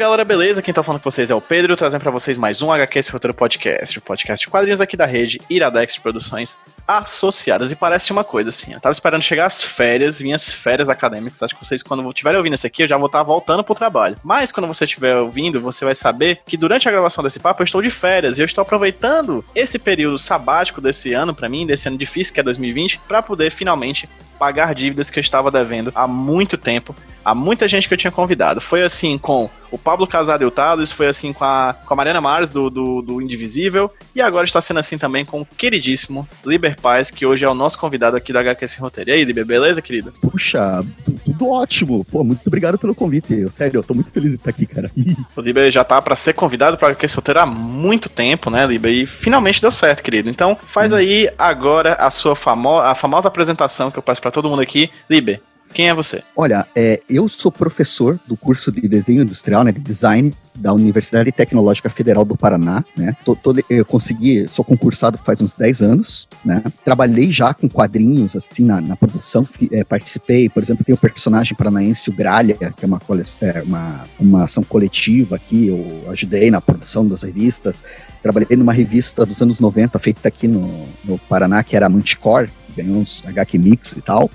galera, beleza? Quem tá falando com vocês é o Pedro, trazendo pra vocês mais um HQ Esse Roteiro Podcast, o podcast de quadrinhos aqui da rede Iradex de Produções Associadas. E parece uma coisa assim, eu tava esperando chegar as férias, minhas férias acadêmicas. Acho que vocês, quando estiverem ouvindo isso aqui, eu já vou estar voltando pro trabalho. Mas quando você estiver ouvindo, você vai saber que durante a gravação desse papo eu estou de férias e eu estou aproveitando esse período sabático desse ano, pra mim, desse ano difícil que é 2020, pra poder finalmente pagar dívidas que eu estava devendo há muito tempo, a muita gente que eu tinha convidado. Foi assim com o Pablo Casado e o Tados, foi assim com a, com a Mariana Mars, do, do, do Indivisível, e agora está sendo assim também com o queridíssimo Liber Paz, que hoje é o nosso convidado aqui da HQ Sem Roteiro. E aí, Liber, beleza, querido? Puxa, tu- tudo ótimo. Pô, muito obrigado pelo convite. Eu, sério, eu tô muito feliz de estar aqui, cara. O Liber já tá para ser convidado para HQ Sem Roteiro há muito tempo, né, Liber? E finalmente deu certo, querido. Então, faz aí agora a sua famo a famosa apresentação que eu passo para todo mundo aqui. Liber, quem é você? Olha, é, eu sou professor do curso de desenho industrial, né, de design da Universidade Tecnológica Federal do Paraná, né? Tô- tô- eu consegui, sou concursado faz uns 10 anos, né? Trabalhei já com quadrinhos, assim, na, na produção, é, participei, por exemplo, tem o personagem paranaense, o Gralha, que é uma, é, uma, uma ação coletiva aqui, eu ajudei na produção das revistas, trabalhei numa revista dos anos 90, feita aqui no, no Paraná, que era a Manticore, ganhou uns HQ Mix e tal,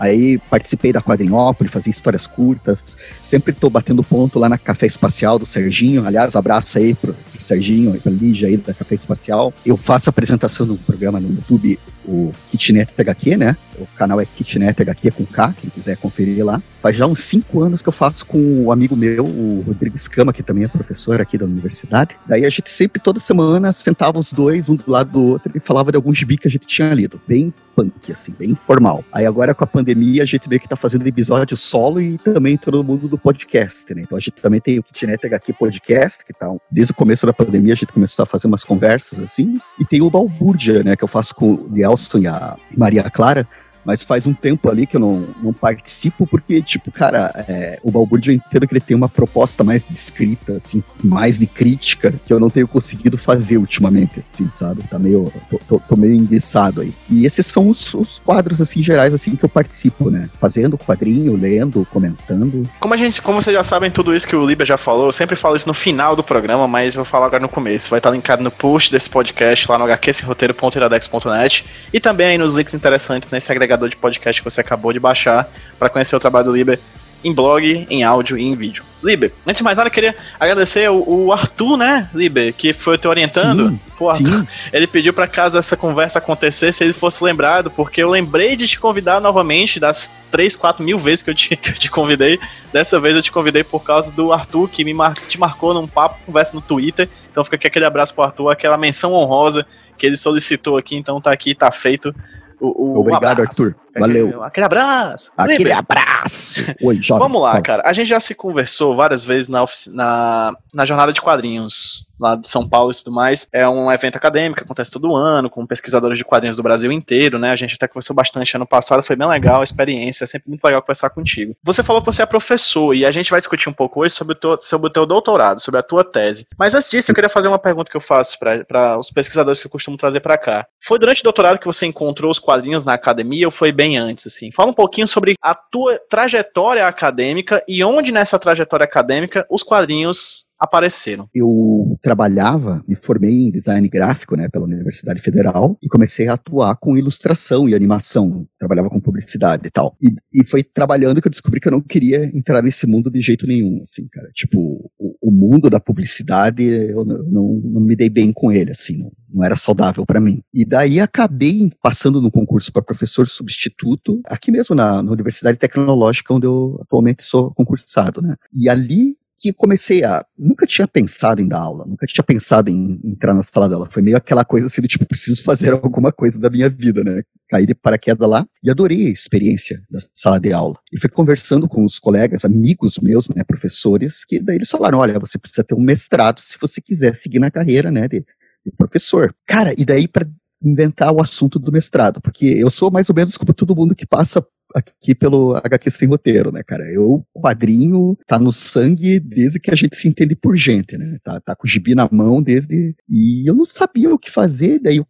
Aí participei da Quadrinópolis, fazia histórias curtas. Sempre tô batendo ponto lá na Café Espacial do Serginho. Aliás, abraço aí pro, pro Serginho e pra Lígia aí da Café Espacial. Eu faço apresentação no programa no YouTube, o Kitnet HQ, né? O canal é Kitnet HQ com K, quem quiser conferir lá. Faz já uns cinco anos que eu faço com o amigo meu, o Rodrigo Escama, que também é professor aqui da universidade. Daí a gente sempre, toda semana, sentava os dois, um do lado do outro, e falava de algum gibi que a gente tinha lido. Bem punk, assim, bem informal. Aí agora com a pandemia, a gente meio que tá fazendo episódio solo e também todo mundo do podcast, né? Então a gente também tem o Kitnet HQ Podcast, que tá desde o começo da pandemia, a gente começou a fazer umas conversas assim. E tem o Balbúrdia, né? Que eu faço com o Nelson e a Maria Clara. Mas faz um tempo ali que eu não, não participo, porque, tipo, cara, é, o Balbúrdia eu entendo que ele tem uma proposta mais de escrita, assim, mais de crítica, que eu não tenho conseguido fazer ultimamente, assim, sabe? Tá meio. tô, tô- tô meio enguiçado aí. E esses são os, os quadros, assim, gerais, assim, que eu participo, né? Fazendo quadrinho, lendo, comentando. Como a gente, como vocês já sabem tudo isso que o Liber já falou, eu sempre falo isso no final do programa, mas eu vou falar agora no começo. Vai estar linkado no post desse podcast lá no hqsroteiro.iradex.net e também aí nos links interessantes nesse agregador de podcast que você acabou de baixar para conhecer o trabalho do Liber em blog, em áudio e em vídeo. Liber, antes de mais nada, eu queria agradecer o, o Arthur, né, Liber, que foi te orientando. Sim, Pô, Arthur, sim. ele pediu pra caso essa conversa acontecesse, se ele fosse lembrado, porque eu lembrei de te convidar novamente das 3, 4 mil vezes que eu te, que eu te convidei. Dessa vez eu te convidei por causa do Arthur, que me mar, te marcou num papo, conversa no Twitter. Então fica aqui aquele abraço pro Arthur, aquela menção honrosa que ele solicitou aqui, então tá aqui, tá feito. O, o- Obrigado, um. Arthur. Valeu. Aquele, abraço. Aquele Liber, abraço. Oi, jovem. Vamos lá, Fala. cara. A gente já se conversou várias vezes na, na, na jornada de quadrinhos lá de São Paulo e tudo mais. É um evento acadêmico acontece todo ano, com pesquisadores de quadrinhos do Brasil inteiro, né? A gente até conversou bastante ano passado, foi bem legal a experiência, é sempre muito legal conversar contigo. Você falou que você é professor e a gente vai discutir um pouco hoje sobre o teu, sobre o teu doutorado, sobre a tua tese. Mas antes disso, eu queria fazer uma pergunta que eu faço para os pesquisadores que eu costumo trazer para cá. Foi durante o doutorado que você encontrou os quadrinhos na academia ou foi bem antes, assim? Fala um pouquinho sobre a tua trajetória acadêmica e onde nessa trajetória acadêmica os quadrinhos apareceram. eu trabalhava, me formei em design gráfico, né, pela Universidade Federal e comecei a atuar com ilustração e animação, trabalhava com publicidade e tal. E, e foi trabalhando que eu descobri que eu não queria entrar nesse mundo de jeito nenhum, assim, cara. Tipo, o, mundo da publicidade, eu não, não, não me dei bem com ele, assim, não, não era saudável para mim. E daí acabei passando no concurso para professor substituto, aqui mesmo na, na Universidade Tecnológica, onde eu atualmente sou concursado, né. E ali que comecei a. Nunca tinha pensado em dar aula, nunca tinha pensado em entrar na sala dela. Foi meio aquela coisa assim do tipo, preciso fazer alguma coisa da minha vida, né? Caí de paraquedas lá e adorei a experiência da sala de aula. E fui conversando com os colegas, amigos meus, né, professores, que daí eles falaram: olha, você precisa ter um mestrado se você quiser seguir na carreira, né, de, de professor. Cara, e daí para inventar o assunto do mestrado, porque eu sou mais ou menos como todo mundo que passa aqui pelo HQ Sem Roteiro, né, cara? Eu, quadrinho, tá no sangue desde que a gente se entende por gente, né? Tá, tá com o gibi na mão desde. E eu não sabia o que fazer, daí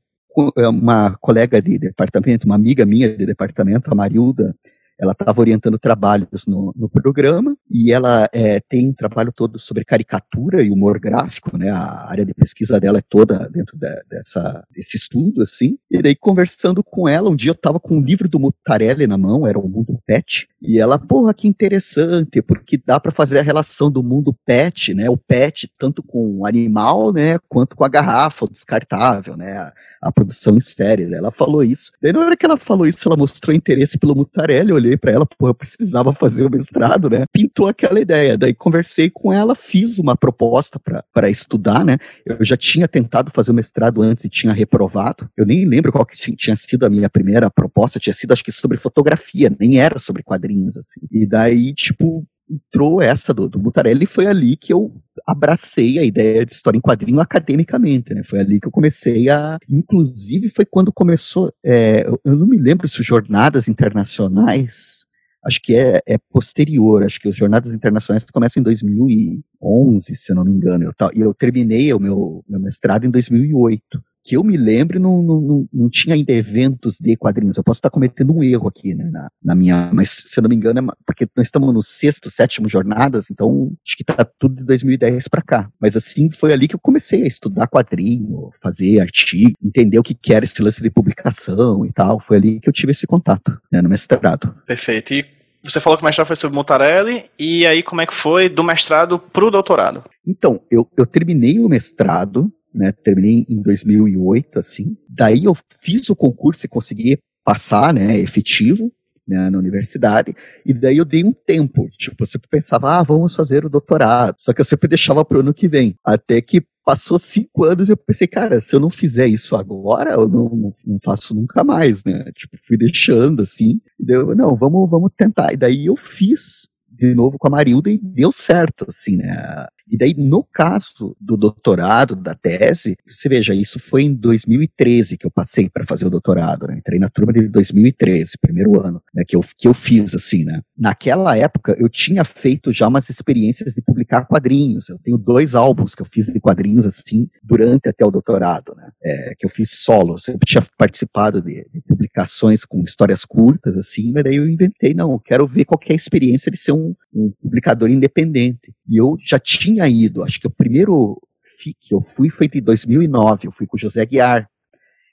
uma colega de departamento, uma amiga minha de departamento, a Marilda, ela estava orientando trabalhos no, no, programa e ela é, tem um trabalho todo sobre caricatura e humor gráfico, né? A área de pesquisa dela é toda dentro de, dessa, desse estudo, assim. E daí, conversando com ela, um dia eu estava com um livro do Mutarelli na mão, era o Mundo Pet, e ela, porra, que interessante, porque dá para fazer a relação do mundo pet, né? O pet, tanto com o animal, né? Quanto com a garrafa, o descartável, né? A, a produção. Né? Ela falou isso. Daí, na hora que ela falou isso, ela mostrou interesse pelo Mutarelli, eu olhei para ela, pô, eu precisava fazer o mestrado, né? Pintou aquela ideia. Daí conversei com ela, fiz uma proposta para estudar, né? Eu já tinha tentado fazer o mestrado antes e tinha reprovado. Eu nem lembro qual que tinha sido a minha primeira proposta, tinha sido acho que sobre fotografia, nem era sobre quadrinhos, assim. E daí, tipo, entrou essa do, do e foi ali que eu abracei a ideia de história em quadrinho academicamente, né? Foi ali que eu comecei a, inclusive foi quando começou, é, eu não me lembro se jornadas internacionais, acho que é, é, posterior, acho que os jornadas internacionais começam em 2011, se eu não me engano, eu, e eu terminei o meu, meu mestrado em 2008 que eu me lembre, não, não, não, tinha ainda eventos de quadrinhos. Eu posso estar cometendo um erro aqui, né, na, na minha, mas se eu não me engano, é porque nós estamos no sexto, sétimo jornadas, então acho que tá tudo de 2010 para cá. Mas assim, foi ali que eu comecei a estudar quadrinho, fazer artigo, entender o que, que era esse lance de publicação e tal. Foi ali que eu tive esse contato, né, no mestrado. Perfeito. E você falou que o mestrado foi sobre Montarelli, e aí como é que foi do mestrado pro doutorado? Então, eu, eu terminei o mestrado, né? Terminei em 2008, assim. Daí eu fiz o concurso e consegui passar, né? Efetivo. Né, na universidade, e daí eu dei um tempo, tipo, eu sempre pensava, ah, vamos fazer o doutorado, só que eu sempre deixava o ano que vem, até que passou cinco anos e eu pensei, cara, se eu não fizer isso agora, eu não, não, não faço nunca mais, né, tipo, fui deixando, assim, e daí eu, não, vamos, vamos tentar, e daí eu fiz de novo com a Marilda e deu certo, assim, né, e daí, no caso do doutorado, da tese, você veja, isso foi em 2013 que eu passei para fazer o doutorado, né? Entrei na turma de 2013, primeiro ano, né? Que eu, que eu fiz, assim, né? Naquela época, eu tinha feito já umas experiências de publicar quadrinhos. Eu tenho dois álbuns que eu fiz de quadrinhos, assim, durante até o doutorado, né? É, que eu fiz solo. Eu sempre tinha participado de, de, publicações com histórias curtas, assim, mas daí eu inventei, não, eu quero ver qual é a experiência de ser um, um publicador independente. E eu já tinha ido, acho que o primeiro FIC que eu fui foi de 2009, eu fui com o José Guiar.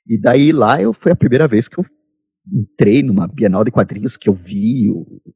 E daí lá eu foi a primeira vez que eu entrei numa Bienal de Quadrinhos que eu vi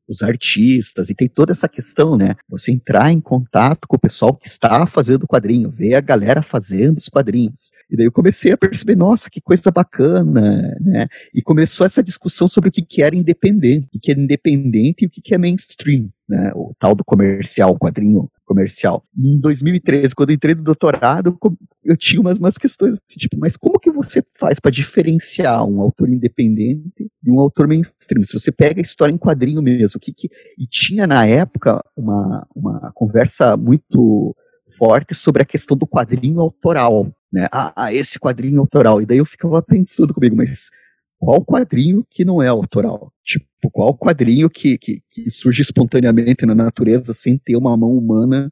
os artistas e tem toda essa questão, né? Você entrar em contato com o pessoal que está fazendo quadrinho, ver a galera fazendo os quadrinhos. E daí eu comecei a perceber, nossa, que coisa bacana, né? E começou essa discussão sobre o que, que era independente, o que é independente e o que, que é mainstream né, o tal do comercial, o quadrinho comercial. E em 2013, quando entrei no doutorado, eu tinha umas, umas questões assim, tipo, mas como que você faz para diferenciar um autor independente de um autor mainstream? Se você pega a história em quadrinho mesmo, que, que e tinha na época uma, uma conversa muito forte sobre a questão do quadrinho autoral, né? Ah, ah, esse quadrinho autoral. E daí eu ficava pensando comigo, mas qual quadrinho que não é autoral? Tipo, qual quadrinho que, que, que surge espontaneamente na natureza sem ter uma mão humana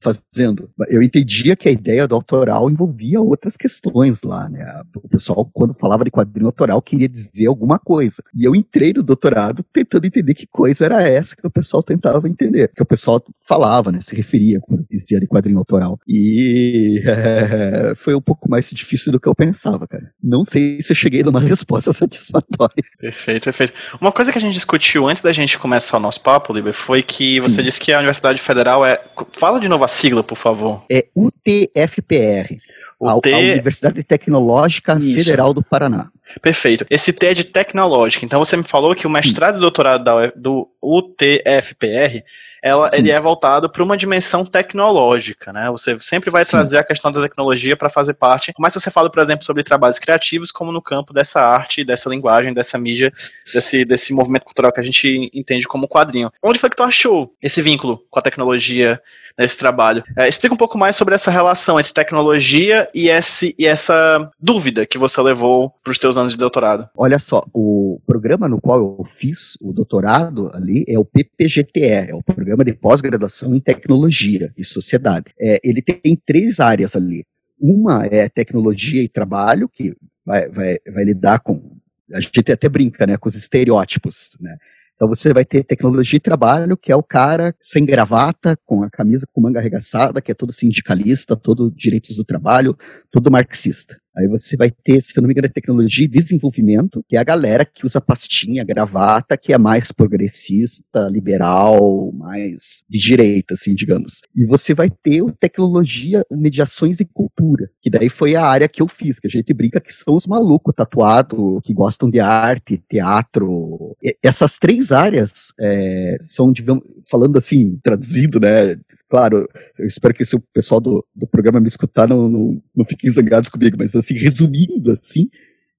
fazendo. Eu entendia que a ideia do autoral envolvia outras questões lá, né? O pessoal, quando falava de quadrinho autoral, queria dizer alguma coisa. E eu entrei no doutorado tentando entender que coisa era essa que o pessoal tentava entender. Que o pessoal falava, né? Se referia quando dizia de quadrinho autoral. E é, foi um pouco mais difícil do que eu pensava, cara. Não sei se eu cheguei numa resposta satisfatória. Perfeito, perfeito. Uma coisa que a gente discutiu antes da gente começar o nosso papo, Liber, foi que Sim. você disse que a Universidade Federal é. Fala de novo sigla, por favor. É UTFPR. A, a Universidade Tecnológica Isso. Federal do Paraná. Perfeito. Esse T é de tecnológica. Então você me falou que o mestrado e doutorado da, do UTFPR ela, ele é voltado para uma dimensão tecnológica, né? Você sempre vai Sim. trazer a questão da tecnologia para fazer parte. Mas você fala, por exemplo, sobre trabalhos criativos, como no campo dessa arte, dessa linguagem, dessa mídia, desse, desse movimento cultural que a gente entende como quadrinho. Onde foi que tu achou esse vínculo com a tecnologia? Nesse trabalho. É, explica um pouco mais sobre essa relação entre tecnologia e, esse, e essa dúvida que você levou para os teus anos de doutorado. Olha só, o programa no qual eu fiz o doutorado ali é o PPGTE, é o Programa de Pós-Graduação em Tecnologia e Sociedade. É, ele tem três áreas ali. Uma é tecnologia e trabalho, que vai, vai, vai lidar com. A gente até brinca, né, com os estereótipos, né? Então você vai ter tecnologia e trabalho, que é o cara sem gravata, com a camisa com manga arregaçada, que é todo sindicalista, todo direitos do trabalho, todo marxista. Aí você vai ter, se eu não me engano, é tecnologia e desenvolvimento, que é a galera que usa pastinha, gravata, que é mais progressista, liberal, mais de direita, assim, digamos. E você vai ter o tecnologia, mediações e cultura, que daí foi a área que eu fiz, que a gente brinca que são os malucos tatuados, que gostam de arte, teatro. E essas três áreas é, são, digamos, falando assim, traduzido, né, Claro, eu espero que se o pessoal do, do programa me escutar não, não, não fiquem zangados comigo, mas assim, resumindo assim,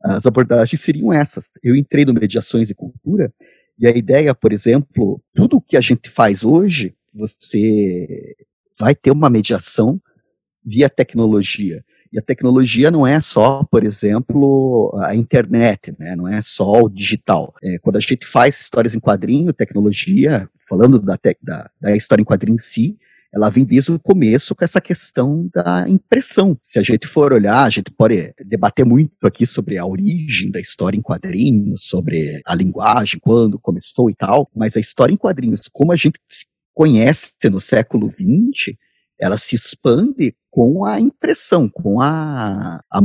as abordagens seriam essas. Eu entrei no Mediações e Cultura, e a ideia, por exemplo, tudo o que a gente faz hoje, você vai ter uma mediação via tecnologia. E a tecnologia não é só, por exemplo, a internet, né? não é só o digital. É, quando a gente faz histórias em quadrinho, tecnologia, falando da, da, da história em quadrinho em si, ela vem desde o começo com essa questão da impressão. Se a gente for olhar, a gente pode debater muito aqui sobre a origem da história em quadrinhos, sobre a linguagem, quando começou e tal, mas a história em quadrinhos, como a gente conhece no século XX, ela se expande com a impressão, com a, a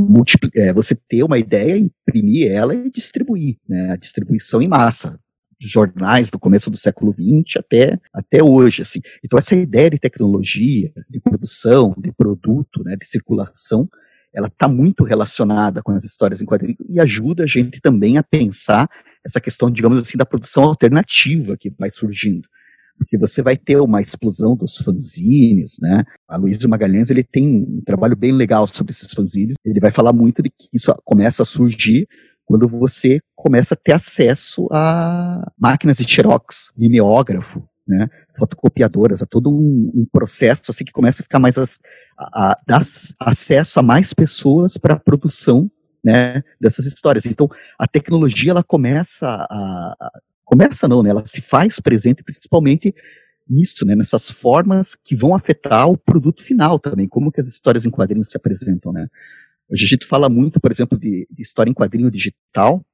é, você ter uma ideia, imprimir ela e distribuir, né, a distribuição em massa jornais do começo do século XX até, até hoje, assim. Então essa ideia de tecnologia, de produção, de produto, né, de circulação, ela está muito relacionada com as histórias em quadrinhos e ajuda a gente também a pensar essa questão, digamos assim, da produção alternativa que vai surgindo. Porque você vai ter uma explosão dos fanzines, né? A Luiz de Magalhães, ele tem um trabalho bem legal sobre esses fanzines. Ele vai falar muito de que isso começa a surgir quando você começa a ter acesso a máquinas de xerox, mimeógrafo, né, fotocopiadoras, a todo um, um, processo assim que começa a ficar mais as, a, a, dar acesso a mais pessoas para a produção né, dessas histórias. Então, a tecnologia ela começa a, a, começa não, né, ela se faz presente principalmente nisso, né, nessas formas que vão afetar o produto final também, como que as histórias em quadrinhos se apresentam, né? A gente fala muito, por exemplo, de, de história em quadrinho digital,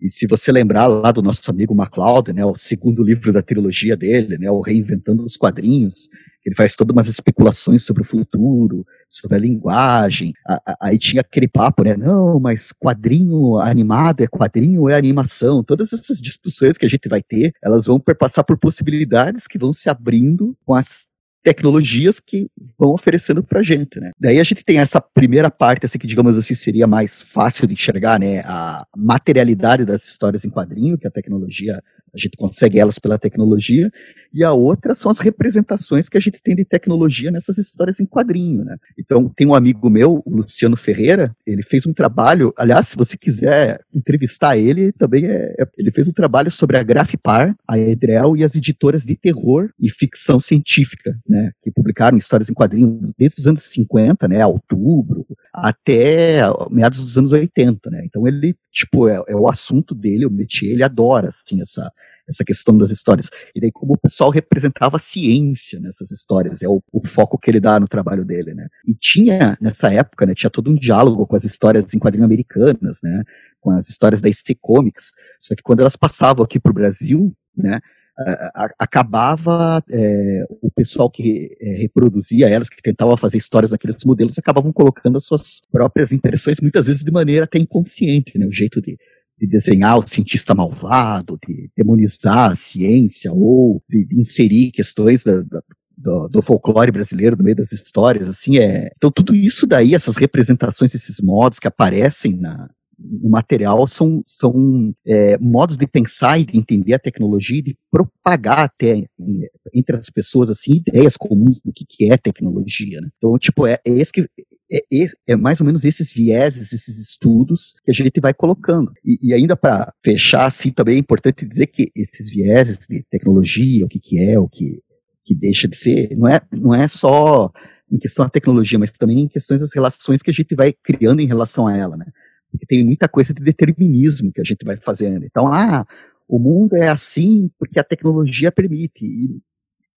e se você lembrar lá do nosso amigo MacLeod, né, o segundo livro da trilogia dele, né, o Reinventando os Quadrinhos, ele faz todas umas especulações sobre o futuro, sobre a linguagem. A, a, aí tinha aquele papo, né, não, mas quadrinho animado é quadrinho ou é animação? Todas essas discussões que a gente vai ter, elas vão perpassar por possibilidades que vão se abrindo com as tecnologias que vão oferecendo para a gente, né? Daí a gente tem essa primeira parte, assim, que digamos assim seria mais fácil de enxergar, né? A materialidade das histórias em quadrinho, que a tecnologia a gente consegue elas pela tecnologia, e a outra são as representações que a gente tem de tecnologia nessas histórias em quadrinho, né? Então, tem um amigo meu, o Luciano Ferreira, ele fez um trabalho, aliás, se você quiser entrevistar ele, também é, é ele fez um trabalho sobre a Grafipar, a Edrel e as editoras de terror e ficção científica, né, que publicaram histórias em quadrinhos desde os anos 50, né, outubro, até meados dos anos 80, né? Então ele, tipo, é, é o assunto dele, o métier, ele adora, assim, essa essa questão das histórias. E daí como o pessoal representava a ciência nessas histórias, é o, o, foco que ele dá no trabalho dele, né? E tinha, nessa época, né, tinha todo um diálogo com as histórias em quadrinhos americanas, né? Com as histórias da IC Comics, só que quando elas passavam aqui para o Brasil, né? Acabava é, o pessoal que é, reproduzia elas, que tentava fazer histórias naqueles modelos, acabavam colocando as suas próprias impressões, muitas vezes de maneira até inconsciente, né? O jeito de de desenhar o cientista malvado, de demonizar a ciência ou de, inserir questões da, da, do, do, folclore brasileiro no meio das histórias, assim, é... Então tudo isso daí, essas representações, esses modos que aparecem na, no material são, são é, modos de pensar e de entender a tecnologia e de propagar até entre as pessoas assim ideias comuns do que, que é tecnologia. Né? Então, tipo, é, é esse que é, é, é, mais ou menos esses vieses, esses estudos que a gente vai colocando. E, e ainda para fechar, assim, também é importante dizer que esses vieses de tecnologia, o que, que é, o que que deixa de ser, não é, não é só em questão da tecnologia, mas também em questões das relações que a gente vai criando em relação a ela, né? Tem muita coisa de determinismo que a gente vai fazendo. Então, ah, o mundo é assim porque a tecnologia permite. E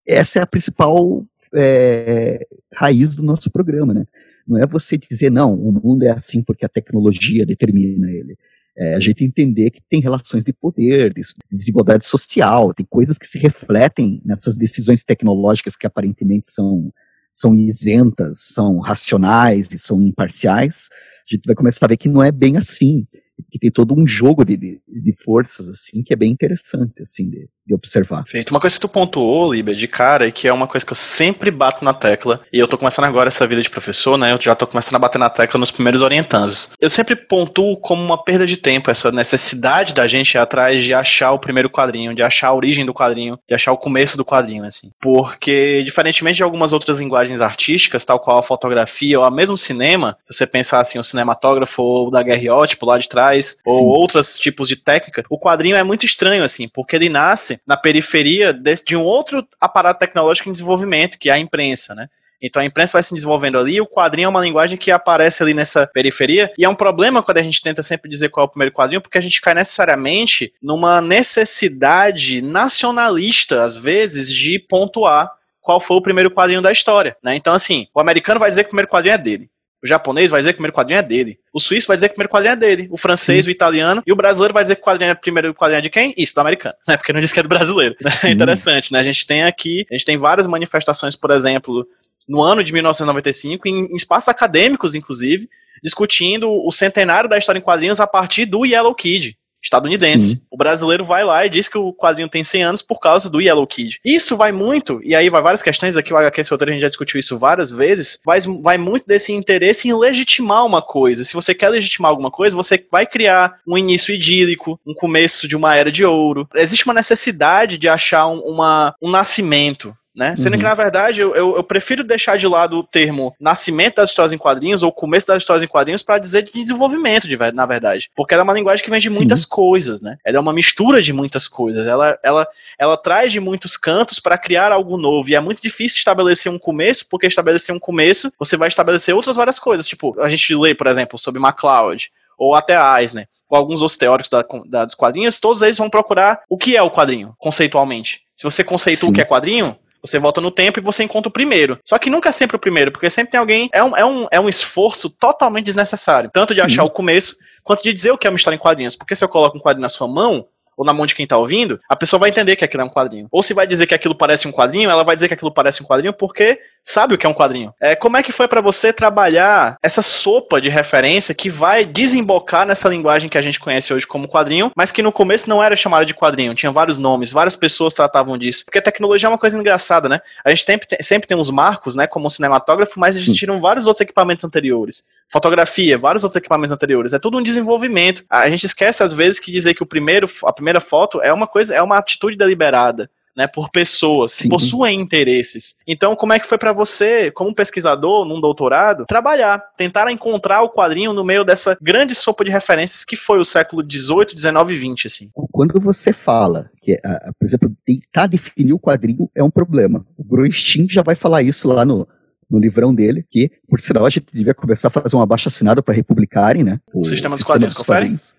essa é a principal é, raiz do nosso programa, né? Não é você dizer, não, o mundo é assim porque a tecnologia determina ele. É a gente entender que tem relações de poder, de desigualdade social, tem coisas que se refletem nessas decisões tecnológicas que aparentemente são, são isentas, são racionais e são imparciais. A gente vai começar a ver que não é bem assim que tem todo um jogo de, de, de, forças, assim, que é bem interessante, assim, de, de observar. Feito. Uma coisa que tu pontuou, Líbia, de cara, e que é uma coisa que eu sempre bato na tecla, e eu tô começando agora essa vida de professor, né, eu já tô começando a bater na tecla nos primeiros orientandos. Eu sempre pontuo como uma perda de tempo essa necessidade da gente ir atrás de achar o primeiro quadrinho, de achar a origem do quadrinho, de achar o começo do quadrinho, assim. Porque, diferentemente de algumas outras linguagens artísticas, tal qual a fotografia ou a mesmo cinema, se você pensar assim, o cinematógrafo ou da guerriótipo lá de trás, ou outros tipos de técnica, o quadrinho é muito estranho, assim, porque ele nasce na periferia de, um outro aparato tecnológico em desenvolvimento, que é a imprensa, né? Então a imprensa vai se desenvolvendo ali, o quadrinho é uma linguagem que aparece ali nessa periferia, e é um problema quando a gente tenta sempre dizer qual é o primeiro quadrinho, porque a gente cai necessariamente numa necessidade nacionalista, às vezes, de pontuar qual foi o primeiro quadrinho da história. Né? Então, assim, o americano vai dizer que o primeiro quadrinho é dele. O japonês vai dizer que o primeiro quadrinho é dele. O suíço vai dizer que o primeiro quadrinho é dele. O francês, Sim. o italiano. E o brasileiro vai dizer que o quadrinho é, primeiro quadrinho é de quem? Isso, do americano. Né? Porque não disse que é do brasileiro. É interessante, né? A gente tem aqui, a gente tem várias manifestações, por exemplo, no ano de 1995, em, em espaços acadêmicos, inclusive, discutindo o centenário da história em quadrinhos a partir do Yellow Kid estadunidense. Sim. O brasileiro vai lá e diz que o quadrinho tem 100 anos por causa do Yellow Kid. Isso vai muito, e aí vai várias questões aqui, o HQ Roteiro a gente já discutiu isso várias vezes, vai, vai muito desse interesse em legitimar uma coisa. Se você quer legitimar alguma coisa, você vai criar um início idílico, um começo de uma era de ouro. Existe uma necessidade de achar um, uma, um nascimento né? Sendo uhum. que, na verdade, eu, eu, eu, prefiro deixar de lado o termo nascimento das histórias em quadrinhos ou começo das histórias em quadrinhos para dizer de desenvolvimento, de, na verdade. Porque ela é uma linguagem que vem de muitas Sim. coisas, né? Ela é uma mistura de muitas coisas. Ela, ela, ela traz de muitos cantos para criar algo novo. E é muito difícil estabelecer um começo, porque estabelecer um começo, você vai estabelecer outras várias coisas. Tipo, a gente lê, por exemplo, sobre MacLeod, ou até Eisner, ou alguns outros teóricos da, da, dos quadrinhos, todos eles vão procurar o que é o quadrinho, conceitualmente. Se você conceitua Sim. o que é quadrinho, você volta no tempo e você encontra o primeiro. Só que nunca é sempre o primeiro, porque sempre tem alguém. É um, é um, é um esforço totalmente desnecessário. Tanto de Sim. achar o começo, quanto de dizer o que é uma história em quadrinhos. Porque se eu coloco um quadrinho na sua mão, ou na mão de quem tá ouvindo, a pessoa vai entender que aquilo é um quadrinho. Ou se vai dizer que aquilo parece um quadrinho, ela vai dizer que aquilo parece um quadrinho porque sabe o que é um quadrinho. É, como é que foi para você trabalhar essa sopa de referência que vai desembocar nessa linguagem que a gente conhece hoje como quadrinho, mas que no começo não era chamada de quadrinho, tinha vários nomes, várias pessoas tratavam disso. Porque a tecnologia é uma coisa engraçada, né? A gente sempre tem, sempre tem uns marcos, né, como o cinematógrafo, mas existiram vários outros equipamentos anteriores. Fotografia, vários outros equipamentos anteriores. É tudo um desenvolvimento. A gente esquece às vezes que dizer que o primeiro, a primeira primeira foto é uma coisa, é uma atitude deliberada. Né, por pessoas Sim. que possuem interesses. Então, como é que foi para você, como pesquisador, num doutorado, trabalhar, tentar encontrar o quadrinho no meio dessa grande sopa de referências que foi o século 18, 19 e 20, assim? Quando você fala que, por exemplo, tentar definir o quadrinho é um problema. O Groistin já vai falar isso lá no, no livrão dele, que, por sinal, a gente devia começar a fazer um abaixo assinado para republicarem, né? O, o sistema, dos quadrinhos, dos quadrinhos.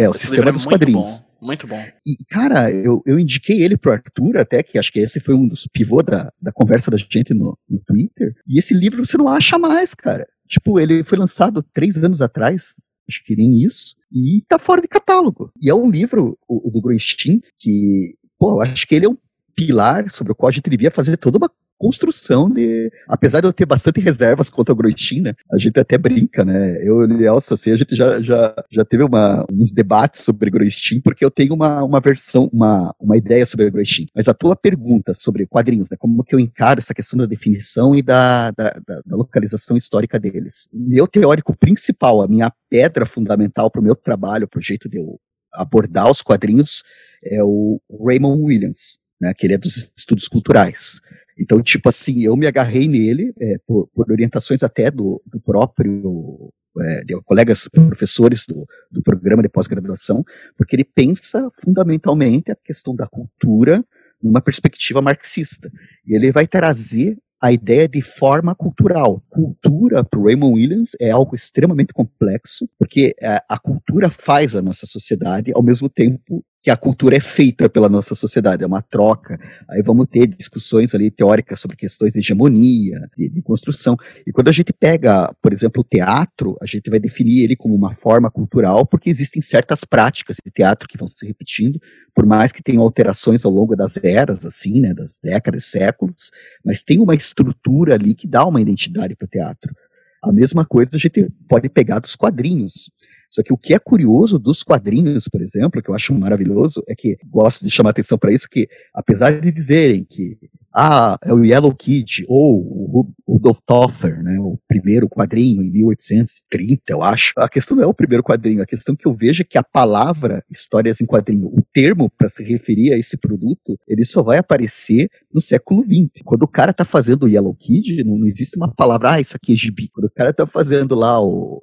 É, o sistema é dos quadrinhos. Muito bom. E, cara, eu, eu indiquei ele pro Arthur até, que acho que esse foi um dos pivô da, da conversa da gente no, no Twitter. E esse livro você não acha mais, cara. Tipo, ele foi lançado três anos atrás, acho que nem isso, e tá fora de catálogo. E é um livro, o, o do Grunstein, que, pô, acho que ele é um pilar sobre o qual a gente devia fazer toda uma construção de. Apesar de eu ter bastante reservas contra Groitin, né? A gente até brinca, né? Eu e o assim, a gente já, já, já teve uma, uns debates sobre Groitin, porque eu tenho uma, uma versão, uma, uma ideia sobre Groitin. Mas a tua pergunta sobre quadrinhos, né? Como que eu encaro essa questão da definição e da, da, da, da localização histórica deles? Meu teórico principal, a minha pedra fundamental para o meu trabalho, para o jeito de eu abordar os quadrinhos, é o Raymond Williams, né, que ele é dos estudos culturais. Então, tipo assim, eu me agarrei nele, é, por, por, orientações até do, do próprio, é, de colegas professores do, do programa de pós-graduação, porque ele pensa fundamentalmente a questão da cultura numa perspectiva marxista. E ele vai trazer a ideia de forma cultural. Cultura, para Raymond Williams, é algo extremamente complexo, porque é, a cultura faz a nossa sociedade, ao mesmo tempo que a cultura é feita pela nossa sociedade, é uma troca. Aí vamos ter discussões ali teóricas sobre questões de hegemonia, de, de, construção. E quando a gente pega, por exemplo, o teatro, a gente vai definir ele como uma forma cultural, porque existem certas práticas de teatro que vão se repetindo, por mais que tenham alterações ao longo das eras, assim, né, das décadas, séculos, mas tem uma estrutura ali que dá uma identidade para o teatro. A mesma coisa a gente pode pegar dos quadrinhos. Só que o que é curioso dos quadrinhos, por exemplo, que eu acho maravilhoso, é que gosto de chamar atenção para isso, que apesar de dizerem que ah, é o Yellow Kid, ou o Rudolf Toffer, né, o primeiro quadrinho em 1830, eu acho. A questão não é o primeiro quadrinho, a questão que eu vejo é que a palavra histórias em quadrinho, o termo para se referir a esse produto, ele só vai aparecer no século XX. Quando o cara tá fazendo o Yellow Kid, não, não existe uma palavra, ah, isso aqui é gibi. Quando o cara tá fazendo lá o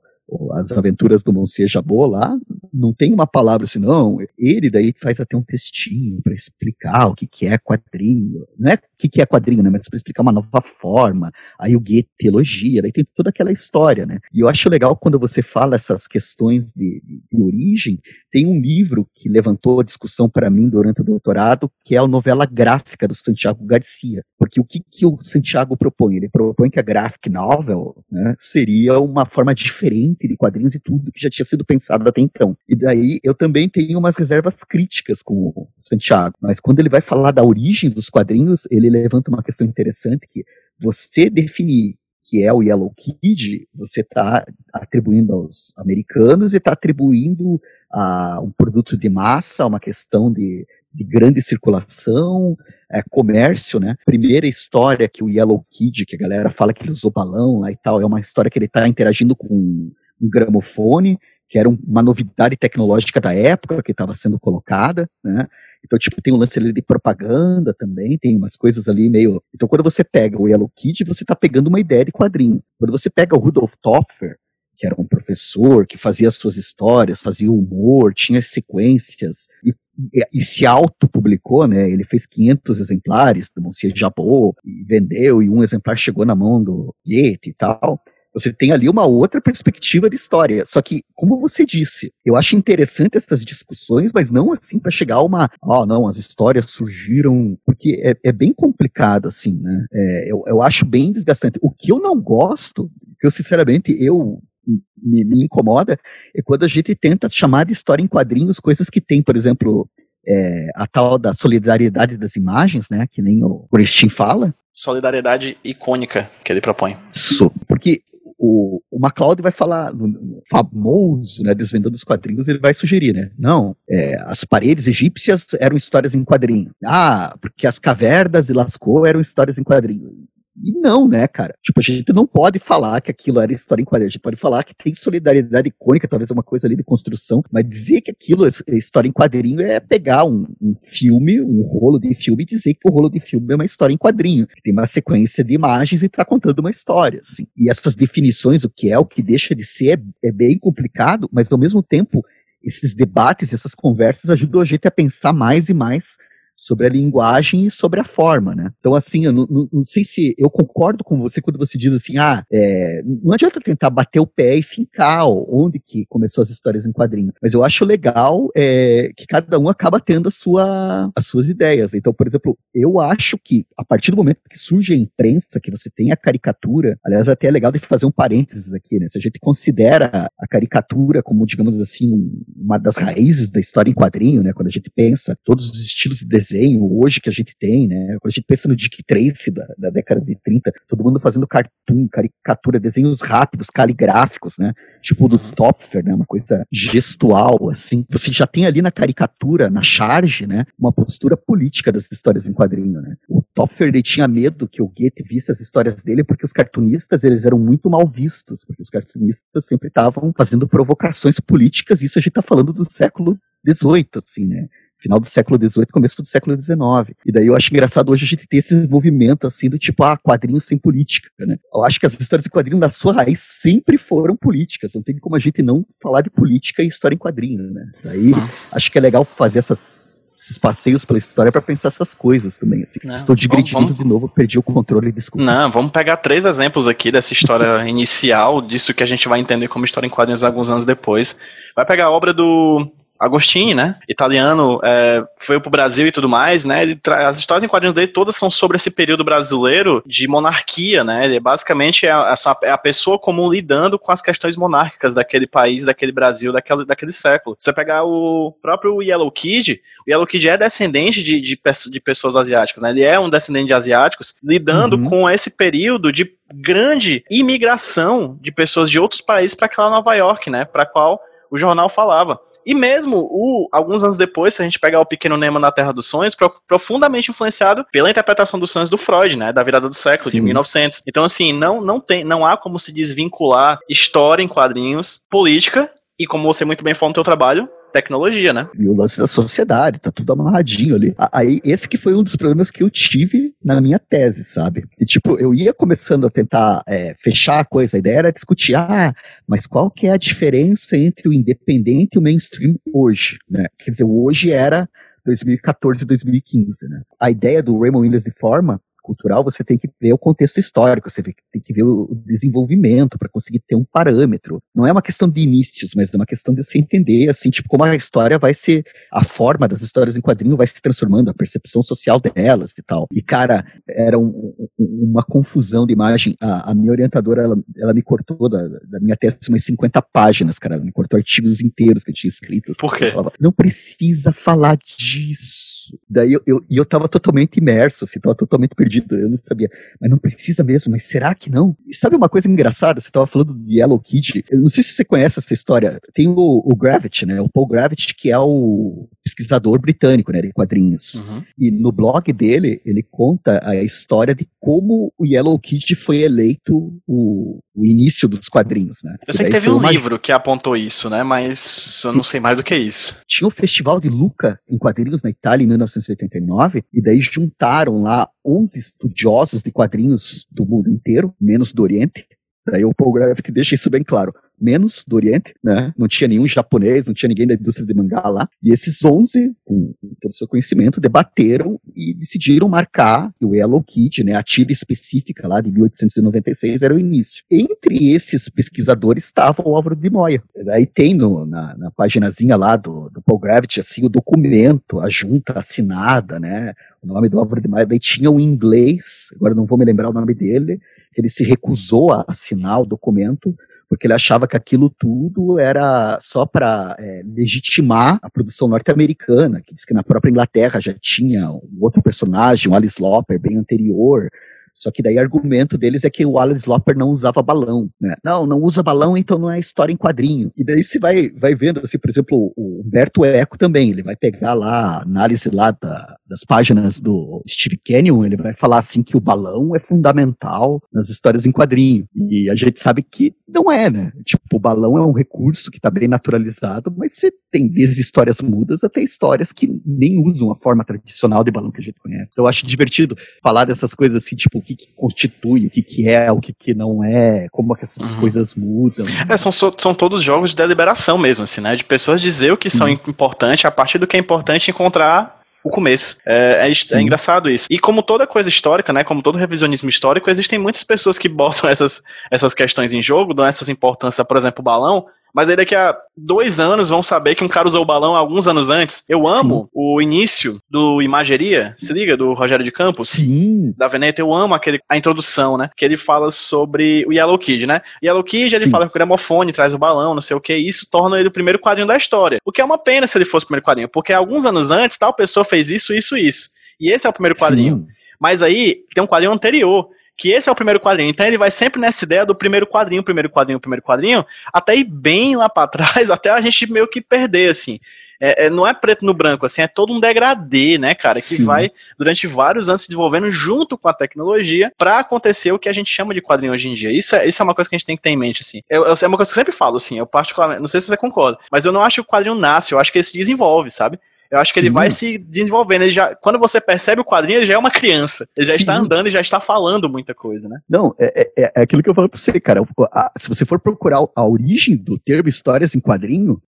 as aventuras do Monsieur Jabot lá, não tem uma palavra assim, não. Ele daí faz até um textinho para explicar o que, que é quadrinho. Não é o que, que é quadrinho, né? Mas para explicar uma nova forma. Aí o Goethe elogia, daí tem toda aquela história, né? E eu acho legal quando você fala essas questões de, de, origem. Tem um livro que levantou a discussão para mim durante o doutorado, que é a novela gráfica do Santiago Garcia. Porque o que, que o Santiago propõe? Ele propõe que a graphic novel né, seria uma forma diferente de quadrinhos e tudo que já tinha sido pensado até então. E daí eu também tenho umas reservas críticas com o Santiago. Mas quando ele vai falar da origem dos quadrinhos, ele levanta uma questão interessante que você definir que é o Yellow Kid, você está atribuindo aos americanos e está atribuindo a um produto de massa, uma questão de, de grande circulação, é, comércio, né? Primeira história que o Yellow Kid, que a galera fala que ele usou balão lá e tal, é uma história que ele está interagindo com um gramofone que era uma novidade tecnológica da época que estava sendo colocada, né? Então, tipo, tem um lance ali de propaganda também, tem umas coisas ali meio. Então, quando você pega o Yellow Kid, você está pegando uma ideia de quadrinho. Quando você pega o Rudolf Toffer, que era um professor que fazia as suas histórias, fazia humor, tinha sequências, e, e, e se auto-publicou, né? Ele fez 500 exemplares do Monsieur Jabot, e vendeu, e um exemplar chegou na mão do Goethe e tal. Você tem ali uma outra perspectiva de história. Só que, como você disse, eu acho interessante essas discussões, mas não assim para chegar a uma. Ah, oh, não, as histórias surgiram. Porque é, é bem complicado, assim, né? É, eu, eu acho bem desgastante. O que eu não gosto, que eu sinceramente, eu me, me, incomoda é quando a gente tenta chamar de história em quadrinhos coisas que tem, por exemplo, é, a tal da solidariedade das imagens, né? Que nem o Christine fala. Solidariedade icônica que ele propõe. Isso. Porque o, o MacLeod vai falar, famoso, né, desvendando os quadrinhos, ele vai sugerir, né? Não, é, as paredes egípcias eram histórias em quadrinho. Ah, porque as cavernas de Lascaux eram histórias em quadrinho. E não, né, cara? Tipo, a gente não pode falar que aquilo era história em quadrinho. A gente pode falar que tem solidariedade icônica, talvez uma coisa ali de construção, mas dizer que aquilo é história em quadrinho é pegar um, um filme, um rolo de filme, e dizer que o rolo de filme é uma história em quadrinho, que tem uma sequência de imagens e tá contando uma história, assim. E essas definições, o que é, o que deixa de ser, é, é bem complicado, mas ao mesmo tempo, esses debates, essas conversas ajudam a gente a pensar mais e mais sobre a linguagem e sobre a forma, né? Então, assim, eu não, não, não sei se eu concordo com você quando você diz assim, ah, é, não adianta tentar bater o pé e fincar onde que começou as histórias em quadrinho, mas eu acho legal é, que cada um acaba tendo a sua, as suas ideias. Então, por exemplo, eu acho que a partir do momento que surge a imprensa, que você tem a caricatura, aliás, até é legal de fazer um parênteses aqui, né? Se a gente considera a caricatura como, digamos assim, uma das raízes da história em quadrinho, né? Quando a gente pensa todos os estilos de desenho hoje que a gente tem, né? Quando a gente pensa no Dick Tracy da, da década de 30, todo mundo fazendo cartoon, caricatura, desenhos rápidos, caligráficos, né? Tipo do uhum. Topfer, né? Uma coisa gestual, assim. Você já tem ali na caricatura, na charge, né? Uma postura política das histórias em quadrinho, né? O Topfer, ele tinha medo que o Goethe visse as histórias dele porque os cartunistas, eles eram muito mal vistos, porque os cartunistas sempre estavam fazendo provocações políticas, isso a gente tá falando do século 18, assim, né? Final do século XVIII, começo do século XIX. E daí eu acho engraçado hoje a gente ter esse movimento assim do tipo, ah, quadrinhos sem política, né? Eu acho que as histórias de quadrinho na sua raiz sempre foram políticas. Não tem como a gente não falar de política e história em quadrinho, né? Daí ah. acho que é legal fazer essas esses passeios pela história para pensar essas coisas também. Assim. Não, Estou digredindo vamos, vamos... de novo, perdi o controle, desculpa. Não, vamos pegar três exemplos aqui dessa história inicial, disso que a gente vai entender como história em quadrinhos alguns anos depois. Vai pegar a obra do Agostini, né? Italiano, é, foi pro Brasil e tudo mais, né? As histórias em quadrinhos dele todas são sobre esse período brasileiro de monarquia, né? Ele basicamente é a, é a pessoa comum lidando com as questões monárquicas daquele país, daquele Brasil, daquele, daquele século. Você pegar o próprio Yellow Kid, o Yellow Kid é descendente de, de, de pessoas asiáticas, né? Ele é um descendente de asiáticos lidando uhum. com esse período de grande imigração de pessoas de outros países para aquela Nova York, né? Para qual o jornal falava. E mesmo o, alguns anos depois, se a gente pegar o Pequeno Nemo na Terra dos Sonhos, pro, profundamente influenciado pela interpretação dos sonhos do Freud, né, da virada do século, Sim. de 1900. Então, assim, não, não, tem, não há como se desvincular história em quadrinhos, política, e como você muito bem falou no teu trabalho, tecnologia, né? E o lance da sociedade, tá tudo amarradinho ali. Aí, esse que foi um dos problemas que eu tive na minha tese, sabe? E, tipo, eu ia começando a tentar é, fechar a coisa, a ideia era discutir, ah, mas qual que é a diferença entre o independente e o mainstream hoje, né? Quer dizer, hoje era 2014 e 2015, né? A ideia do Raymond Williams de forma cultural, você tem que ver o contexto histórico, você tem que ver o desenvolvimento para conseguir ter um parâmetro. Não é uma questão de inícios, mas é uma questão de você entender, assim, tipo, como a história vai ser, a forma das histórias em quadrinho vai se transformando, a percepção social delas e tal. E, cara, era um, um, uma confusão de imagem. A, a minha orientadora, ela, ela, me cortou da, da, minha tese umas 50 páginas, cara. Ela me cortou artigos inteiros que eu tinha escrito. Por quê? Falava, não precisa falar disso. Daí eu, eu, eu tava totalmente imerso, assim, tava totalmente perdido eu não sabia. Mas não precisa mesmo, mas será que não? E sabe uma coisa engraçada? Você estava falando de Yellow Kid. Eu não sei se você conhece essa história. Tem o, o Gravity, né? O Paul Gravity, que é o pesquisador britânico, né? De quadrinhos. Uhum. E no blog dele, ele conta a história de como o Yellow Kid foi eleito o, o início dos quadrinhos, né? Eu sei que teve um uma... livro que apontou isso, né? Mas eu não sei mais do que isso. Tinha o Festival de Luca em quadrinhos na Itália em 1989, e daí juntaram lá 11 estudiosos de quadrinhos do mundo inteiro, menos do Oriente. Daí o Paul Gravity deixa isso bem claro menos do Oriente, né? Não tinha nenhum japonês, não tinha ninguém da indústria de mangá lá. E esses 11, com todo o seu conhecimento, debateram e decidiram marcar o Yellow Kid, né? A tira específica lá de 1896 era o início. Entre esses pesquisadores estava o Álvaro de Moya. Aí tem no, na, na paginazinha lá do, do Paul Gravity, assim, o documento, a junta assinada, né? O nome do Álvaro de Moya, daí tinha o inglês, agora não vou me lembrar o nome dele, que ele se recusou a assinar o documento, porque ele achava que aquilo tudo era só para é, legitimar a produção norte-americana, que diz que na própria Inglaterra já tinha um outro personagem, um Alice Loper, bem anterior, só que daí o argumento deles é que o Alice Loper não usava balão, né? Não, não usa balão, então não é história em quadrinho. E daí você vai, vai vendo, assim, por exemplo, o Humberto Eco também, ele vai pegar lá a análise lá da, das páginas do Steve Canyon, ele vai falar assim que o balão é fundamental nas histórias em quadrinho. E a gente sabe que não é, né? Tipo, o balão é um recurso que está bem naturalizado, mas você tem desde histórias mudas até histórias que nem usam a forma tradicional de balão que a gente conhece. Então, eu acho divertido falar dessas coisas assim, tipo, que, que constitui, o que, que é, o que, que não é, como é que essas uhum. coisas mudam. É, são, são todos jogos de deliberação mesmo, assim, né? De pessoas dizer o que são uhum. importantes, a partir do que é importante encontrar o começo. É, é, é, engraçado isso. E como toda coisa histórica, né, como todo revisionismo histórico, existem muitas pessoas que botam essas, essas questões em jogo, dão essas importâncias, por exemplo, o balão, mas aí daqui a dois anos vão saber que um cara usou o balão alguns anos antes. Eu amo Sim. o início do Imageria, se liga, do Rogério de Campos. Sim. Da Veneta, eu amo aquele, a introdução, né? Que ele fala sobre o Yellow Kid, né? Yellow Kid, ele Sim. fala que o gramofone traz o balão, não sei o que, e isso torna ele o primeiro quadrinho da história. O que é uma pena se ele fosse o primeiro quadrinho, porque alguns anos antes, tal pessoa fez isso, isso, isso. E esse é o primeiro quadrinho. Sim. Mas aí tem um quadrinho anterior, que esse é o primeiro quadrinho. Então ele vai sempre nessa ideia do primeiro quadrinho, primeiro quadrinho, primeiro quadrinho, até ir bem lá para trás, até a gente meio que perder, assim. É, é, não é preto no branco, assim, é todo um degradê, né, cara, que Sim. vai durante vários anos se desenvolvendo junto com a tecnologia para acontecer o que a gente chama de quadrinho hoje em dia. Isso é, isso é uma coisa que a gente tem que ter em mente, assim. Eu, eu, é uma coisa que eu sempre falo, assim, eu particularmente, não sei se você concorda, mas eu não acho que o quadrinho nasce, eu acho que ele se desenvolve, sabe? Eu acho que Sim. ele vai se desenvolvendo. Ele já, quando você percebe o quadrinho, ele já é uma criança. Ele já Sim. está andando e já está falando muita coisa, né? Não, é, é, é aquilo que eu falo pra você, cara. A, se você for procurar a origem do termo histórias em quadrinho,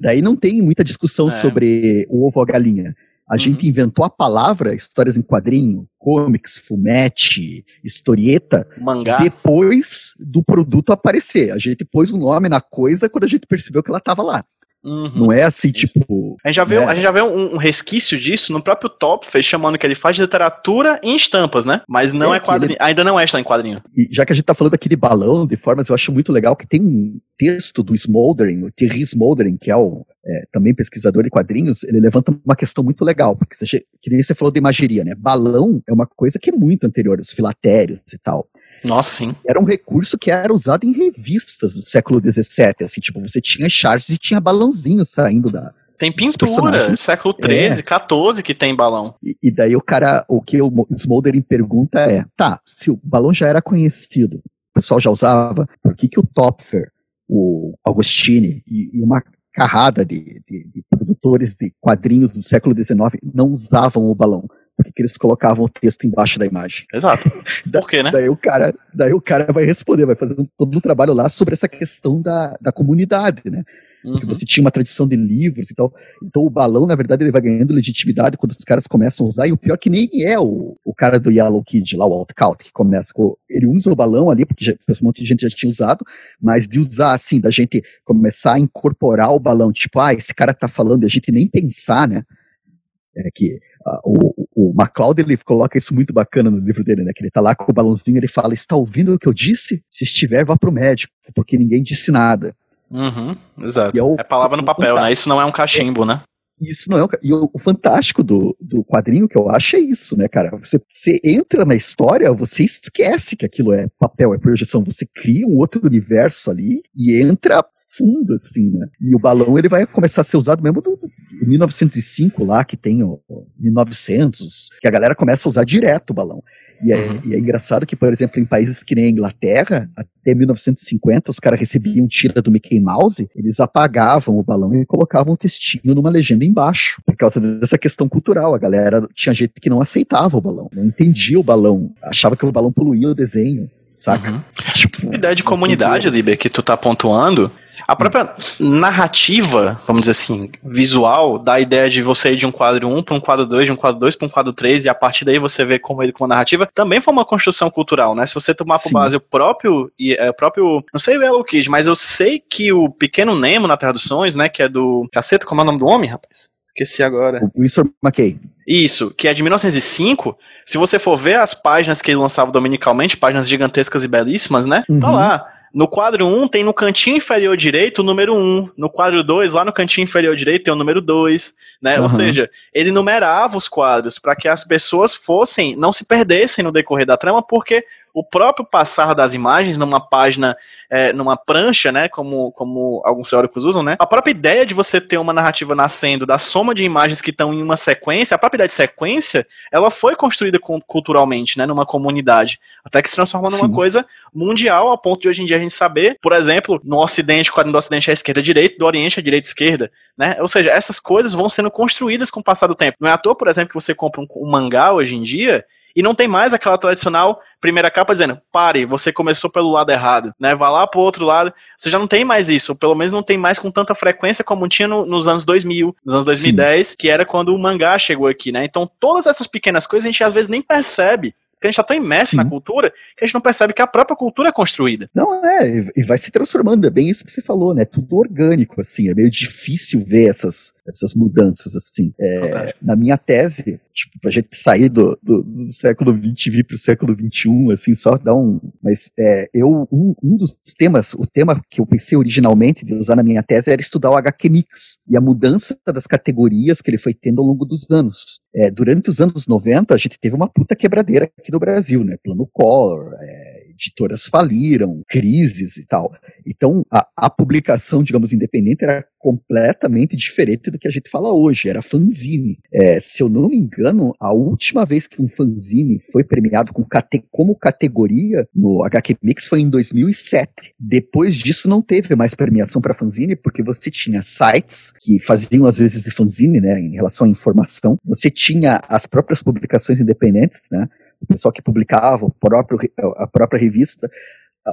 daí não tem muita discussão é. sobre o ovo ou a galinha A uhum. gente inventou a palavra histórias em quadrinho, comics, fumete, historieta, mangá, depois do produto aparecer. A gente pôs o um nome na coisa quando a gente percebeu que ela estava lá. Uhum. Não é assim, tipo. A gente já vê, né? a gente já vê um, um, resquício disso no próprio Topfer, chamando que ele faz literatura em estampas, né? Mas não é, é quadrinho. Ele... Ainda não é está em quadrinho. E já que a gente tá falando aqui de balão, de formas, eu acho muito legal que tem um texto do Smoldering, o Thierry Smoldering, que é o é, também pesquisador de quadrinhos, ele levanta uma questão muito legal, porque você, que nem você falou de imageria, né? Balão é uma coisa que é muito anterior aos filatérios e tal. Nossa, sim. Era um recurso que era usado em revistas do século XVII, assim, tipo, você tinha charts e tinha balãozinho saindo da, tem pintura, século XIII, é. XIV que tem balão. E, e, daí o cara, o que o Smoldering pergunta é, tá, se o balão já era conhecido, o pessoal já usava, por que que o Topfer, o Augustine e, e uma carrada de, de, de, produtores de quadrinhos do século XIX não usavam o balão? Porque eles colocavam o texto embaixo da imagem. Exato. Por quê, né? Daí o cara, daí o cara vai responder, vai fazer todo um trabalho lá sobre essa questão da, da comunidade, né? Uhum. Você tinha uma tradição de livros e tal. Então o balão, na verdade, ele vai ganhando legitimidade quando os caras começam a usar. E o pior é que nem é o, o cara do Yellow Kid, lá, o Outcalt, que começa com. Ele usa o balão ali, porque já, um monte de gente já tinha usado, mas de usar, assim, da gente começar a incorporar o balão. Tipo, ah, esse cara tá falando, e a gente nem pensar, né? É que o, o MacLeod ele coloca isso muito bacana no livro dele, né? Que ele tá lá com o balãozinho, ele fala: Está ouvindo o que eu disse? Se estiver, vá pro médico, porque ninguém disse nada. Uhum, exato. É, o, é, palavra no papel, né? Isso não é um cachimbo, né? Isso não é um, E o, o, fantástico do, do quadrinho que eu acho é isso, né, cara? Você, você entra na história, você esquece que aquilo é papel, é projeção. Você cria um outro universo ali e entra fundo, assim, né? E o balão ele vai começar a ser usado mesmo do, 1905 lá, que tem o, o 1900, que a galera começa a usar direto o balão. E é, uhum. e é, engraçado que, por exemplo, em países que nem a Inglaterra, até 1950, os caras recebiam tira do Mickey Mouse, eles apagavam o balão e colocavam um textinho numa legenda embaixo, por causa dessa questão cultural. A galera tinha gente que não aceitava o balão, não entendia o balão, achava que o balão poluía o desenho saca? Uhum. Tipo, a ideia de comunidade, Liber, que tu tá pontuando, a própria narrativa, vamos dizer assim, visual, dá a ideia de você ir de um quadro 1 para um quadro 2, de um quadro 2 para um quadro 3, e a partir daí você vê como ele com a narrativa, também foi uma construção cultural, né? Se você tomar por base o próprio, e, é, o próprio, não sei o Yellow Kid, mas eu sei que o Pequeno Nemo na Terra dos Sonhos, né, que é do, caceta, como é o nome do homem, rapaz? Esqueci agora. O Winsor McKay. Isso, que é de 1905. Se você for ver as páginas que ele lançava dominicalmente, páginas gigantescas e belíssimas, né? Tá uhum. Tá lá. No quadro 1 tem no cantinho inferior direito o número 1. No quadro 2, lá no cantinho inferior direito, tem o número 2. Né? Uhum. Ou seja, ele numerava os quadros para que as pessoas fossem, não se perdessem no decorrer da trama, porque o próprio passar das imagens numa página, é, numa prancha, né, como, como alguns teóricos usam, né, a própria ideia de você ter uma narrativa nascendo da soma de imagens que estão em uma sequência, a própria ideia de sequência, ela foi construída culturalmente, né, numa comunidade, até que se transforma numa Sim. coisa mundial, ao ponto de hoje em dia a gente saber, por exemplo, no Ocidente, o quadrinho do Ocidente é esquerda-direita, do Oriente é direita-esquerda, né, ou seja, essas coisas vão sendo construídas com o passar do tempo. Não é à toa, por exemplo, que você compra um, um mangá hoje em dia, e não tem mais aquela tradicional primeira capa dizendo, pare, você começou pelo lado errado, né? Vá lá pro outro lado. Você já não tem mais isso, pelo menos não tem mais com tanta frequência como tinha no, nos anos 2000, nos anos 2010, Sim. que era quando o mangá chegou aqui, né? Então todas essas pequenas coisas a gente às vezes nem percebe porque a gente está tão imerso Sim. na cultura que a gente não percebe que a própria cultura é construída. Não, é, e vai se transformando, é bem isso que você falou, né? Tudo orgânico, assim, é meio difícil ver essas, essas mudanças, assim. É, na minha tese, tipo, pra gente sair do, do, do século XX e vir pro século XXI, assim, só dar um. Mas é, eu, um, um dos temas, o tema que eu pensei originalmente de usar na minha tese era estudar o HQ Mix e a mudança das categorias que ele foi tendo ao longo dos anos. É, durante os anos 90, a gente teve uma puta quebradeira aqui no Brasil, né? Plano Collor, é, editoras faliram, crises e tal. Então, a, a, publicação, digamos, independente era completamente diferente do que a gente fala hoje, era fanzine. É, se eu não me engano, a última vez que um fanzine foi premiado com cate como categoria no HQ Mix foi em 2007. Depois disso, não teve mais premiação para fanzine, porque você tinha sites que faziam, às vezes, de fanzine, né, em relação à informação. Você tinha as próprias publicações independentes, né, o pessoal que publicava, o próprio, a própria revista,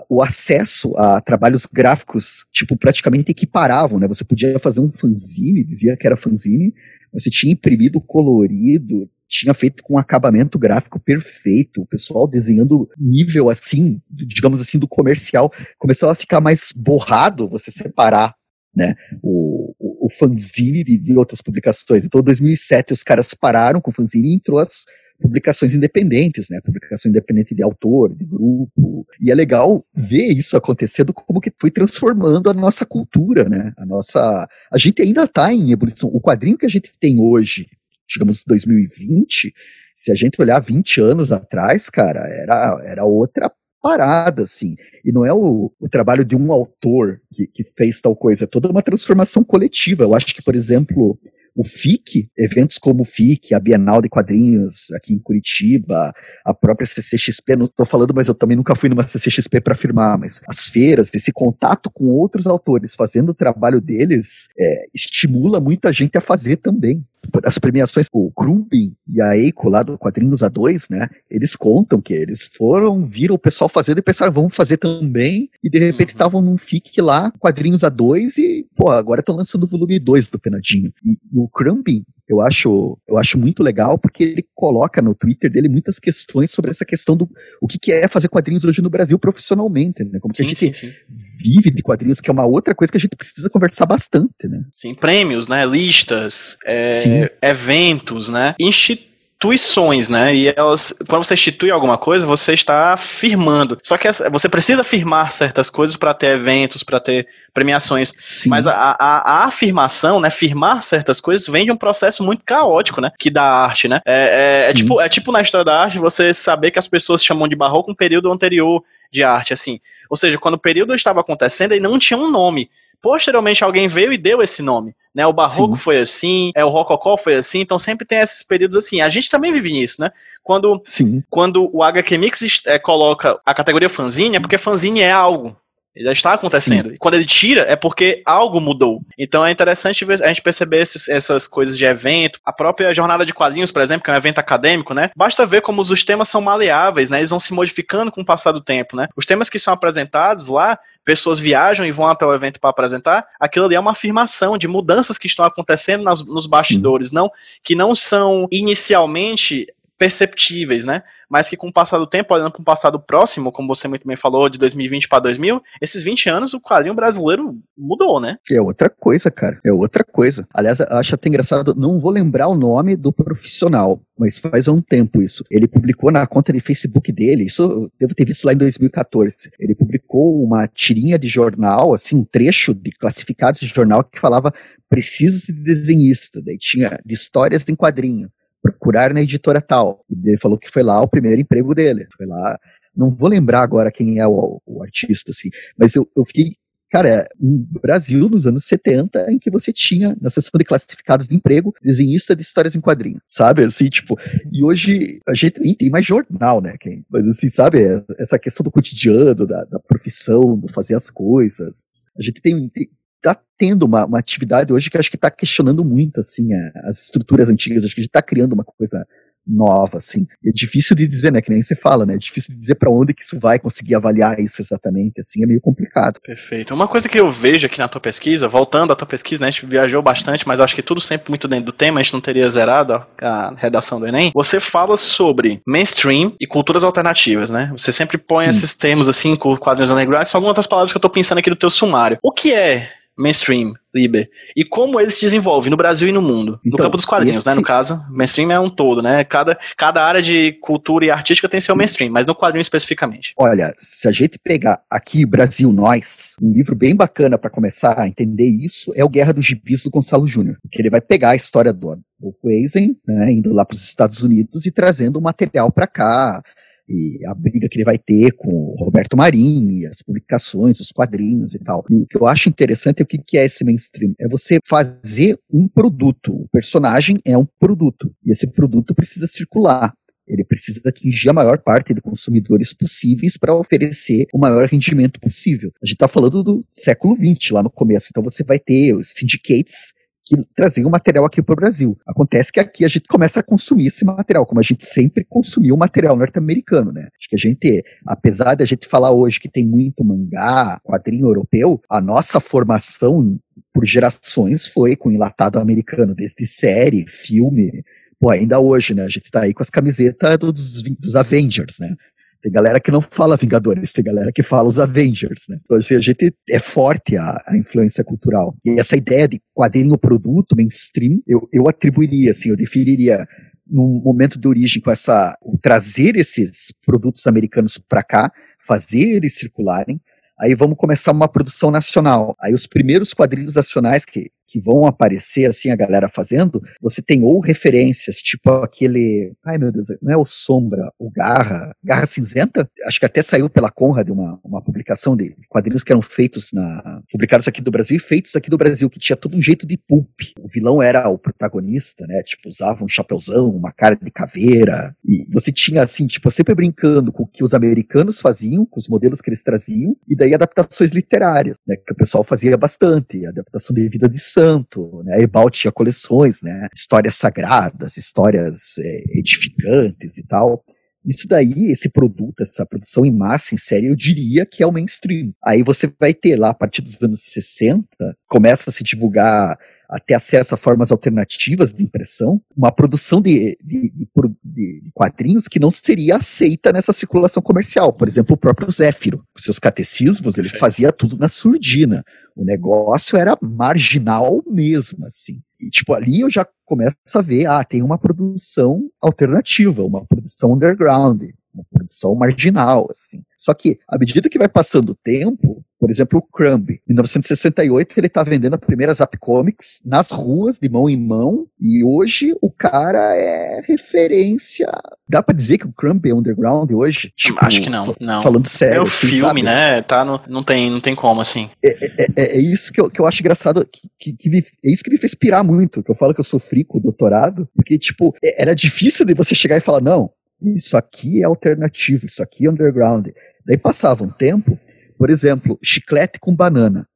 o acesso a trabalhos gráficos, tipo, praticamente equiparavam, né? Você podia fazer um fanzine, dizia que era fanzine, Você tinha imprimido colorido, tinha feito com acabamento gráfico perfeito, o pessoal desenhando nível assim, digamos assim, do comercial, começou a ficar mais borrado você separar né, o, o, o fanzine de, de, outras publicações. Então, em 2007, os caras pararam com o fanzine e entrou as publicações independentes, né, publicação independente de autor, de grupo, e é legal ver isso acontecendo, como que foi transformando a nossa cultura, né, a nossa, a gente ainda está em ebulição, o quadrinho que a gente tem hoje, digamos, 2020, se a gente olhar 20 anos atrás, cara, era, era outra parada, assim. E não é o, o trabalho de um autor que, que fez tal coisa, é toda uma transformação coletiva. Eu acho que, por exemplo, o FIC, eventos como o FIC, a Bienal de Quadrinhos aqui em Curitiba, a própria CCXP, não estou falando, mas eu também nunca fui numa CCXP para afirmar, mas as feiras, esse contato com outros autores fazendo o trabalho deles, é, estimula muita gente a fazer também as premiações, o Krumbin e a Eiko lá do Quadrinhos A2, né? Eles contam que eles foram, viram o pessoal fazendo e pensaram, vamos fazer também. E de repente uhum. estavam uhum. num FIC lá, Quadrinhos A2 e, pô, agora estão lançando o volume 2 do Penadinho. E, e o Krumbin, eu acho, eu acho muito legal porque ele coloca no Twitter dele muitas questões sobre essa questão do o que, que é fazer quadrinhos hoje no Brasil profissionalmente, né? Como sim, que a gente sim, sim. vive de quadrinhos, que é uma outra coisa que a gente precisa conversar bastante, né? Sim, prêmios, né? Listas, é, eventos, né? Institu instituições, né? E elas, quando você institui alguma coisa, você está afirmando. Só que você precisa afirmar certas coisas para ter eventos, para ter premiações. Sim. Mas a, a, a, afirmação, né? Firmar certas coisas vem de um processo muito caótico, né? Que da arte, né? É, é, é, tipo, é tipo na história da arte você saber que as pessoas chamam de barroco um período anterior de arte, assim. Ou seja, quando o período estava acontecendo e não tinha um nome. Posteriormente alguém veio e deu esse nome, né? O barroco Sim. foi assim, é o rococó foi assim, então sempre tem esses períodos assim. A gente também vive nisso, né? Quando, Sim. quando o HQ Mix é, coloca a categoria fanzine, é porque fanzine é algo, ele já está acontecendo. Sim. E quando ele tira, é porque algo mudou. Então é interessante ver, a gente perceber esses, essas coisas de evento. A própria jornada de quadrinhos, por exemplo, que é um evento acadêmico, né? Basta ver como os temas são maleáveis, né? Eles vão se modificando com o passar do tempo, né? Os temas que são apresentados lá, pessoas viajam e vão até o evento para apresentar, aquilo ali é uma afirmação de mudanças que estão acontecendo nas, nos bastidores, Sim. não que não são inicialmente perceptíveis, né? Mas que com o passar do tempo, olhando para um passado próximo, como você muito bem falou, de 2020 para 2000, esses 20 anos o quadrinho brasileiro mudou, né? É outra coisa, cara. É outra coisa. Aliás, acho até engraçado, não vou lembrar o nome do profissional, mas faz um tempo isso. Ele publicou na conta de Facebook dele, isso eu devo ter visto lá em 2014. Ele publicou uma tirinha de jornal, assim, um trecho de classificados de jornal que falava precisa de desenhista. Daí tinha de histórias em quadrinho procurar na editora tal. E ele falou que foi lá o primeiro emprego dele. Foi lá. Não vou lembrar agora quem é o, o artista, assim, mas eu, eu fiquei Cara, um Brasil nos anos 70 em que você tinha, na seção de classificados de emprego, desenhista de histórias em quadrinhos, sabe? Assim, tipo, e hoje a gente nem tem mais jornal, né? Quem, mas assim, sabe? Essa questão do cotidiano, da, da profissão, do fazer as coisas. A gente tem, tem tá tendo uma, uma atividade hoje que acho que está questionando muito, assim, a, as estruturas antigas. Acho que a gente está criando uma coisa nova, assim. É difícil de dizer, né? Que nem você fala, né? É difícil de dizer para onde que isso vai conseguir avaliar isso exatamente, assim, é meio complicado. Perfeito. Uma coisa que eu vejo aqui na tua pesquisa, voltando à tua pesquisa, né? A gente viajou bastante, mas acho que tudo sempre muito dentro do tema, a gente não teria zerado a redação do Enem. Você fala sobre mainstream e culturas alternativas, né? Você sempre põe Sim. esses termos, assim, com quadrinhos underground, são algumas outras palavras que eu tô pensando aqui no teu sumário. O que é mainstream, Liber, e como ele se desenvolve no Brasil e no mundo, então, no campo dos quadrinhos, esse... né, no caso, mainstream é um todo, né, cada, cada área de cultura e artística tem seu mainstream, mas no quadrinho especificamente. Olha, se a gente pegar aqui Brasil Nós, um livro bem bacana para começar a entender isso é o Guerra dos Gibis do Gonçalo Júnior, que ele vai pegar a história do Wolf Eisen, né, indo lá para os Estados Unidos e trazendo o material para cá, e a briga que ele vai ter com o Roberto Marinho, e as publicações, os quadrinhos e tal. E o que eu acho interessante é o que, que é esse mainstream. É você fazer um produto. O personagem é um produto. E esse produto precisa circular. Ele precisa atingir a maior parte de consumidores possíveis para oferecer o maior rendimento possível. A gente está falando do século XX, lá no começo. Então você vai ter os syndicates que traziam material aqui para o Brasil. Acontece que aqui a gente começa a consumir esse material, como a gente sempre consumiu material norte-americano, né? Acho que a gente, apesar de a gente falar hoje que tem muito mangá, quadrinho europeu, a nossa formação por gerações foi com enlatado americano, desde série, filme, pô, ainda hoje, né? A gente tá aí com as camisetas dos, dos Avengers, né? Tem galera que não fala Vingadores, tem galera que fala os Avengers, né? Então, assim, a gente é forte a, a influência cultural. E essa ideia de quadrinho produto mainstream, eu, eu atribuiria, assim, eu definiria num momento de origem com essa trazer esses produtos americanos para cá, fazer eles circularem, aí vamos começar uma produção nacional. Aí os primeiros quadrinhos nacionais que que vão aparecer assim a galera fazendo, você tem ou referências, tipo aquele, ai meu Deus, não é o Sombra, o Garra, Garra Cinzenta, acho que até saiu pela Conrad uma, uma publicação de quadrinhos que eram feitos na, publicados aqui do Brasil e feitos aqui do Brasil, que tinha todo um jeito de pulp. O vilão era o protagonista, né, tipo, usava um chapéuzão, uma cara de caveira, e você tinha assim, tipo, sempre brincando com o que os americanos faziam, com os modelos que eles traziam, e daí adaptações literárias, né, que o pessoal fazia bastante, adaptação de vida de santo, né? Tinha coleções, né? Histórias sagradas, histórias é, edificantes e tal. Isso daí, esse produto, essa produção em massa, em série, eu diria que é o mainstream. Aí você vai ter lá, a partir dos anos 60, começa a se divulgar a ter acesso a formas alternativas de impressão, uma produção de, de, de, de, quadrinhos que não seria aceita nessa circulação comercial. Por exemplo, o próprio Zéfiro, os seus catecismos, ele fazia tudo na surdina. O negócio era marginal mesmo, assim. E, tipo, ali eu já começo a ver, ah, tem uma produção alternativa, uma produção underground, uma produção marginal, assim. Só que, à medida que vai passando o tempo, por exemplo, o Crumb, em 1968, ele está vendendo a primeira Zap Comics nas ruas, de mão em mão, e hoje o cara é referência. Dá para dizer que o Crumb é underground hoje? Tipo, Acho que não, não. Falando sério. É o assim, filme, sabe? né? Tá no, não, tem, não tem como, assim. É, é, é, é isso que eu, que eu acho engraçado, que, que, que me, é isso que me fez pirar muito, que eu falo que eu sofri com o doutorado, porque, tipo, é, era difícil de você chegar e falar, não, isso aqui é alternativo, isso aqui é underground. Daí passava um tempo, por exemplo, chiclete com banana,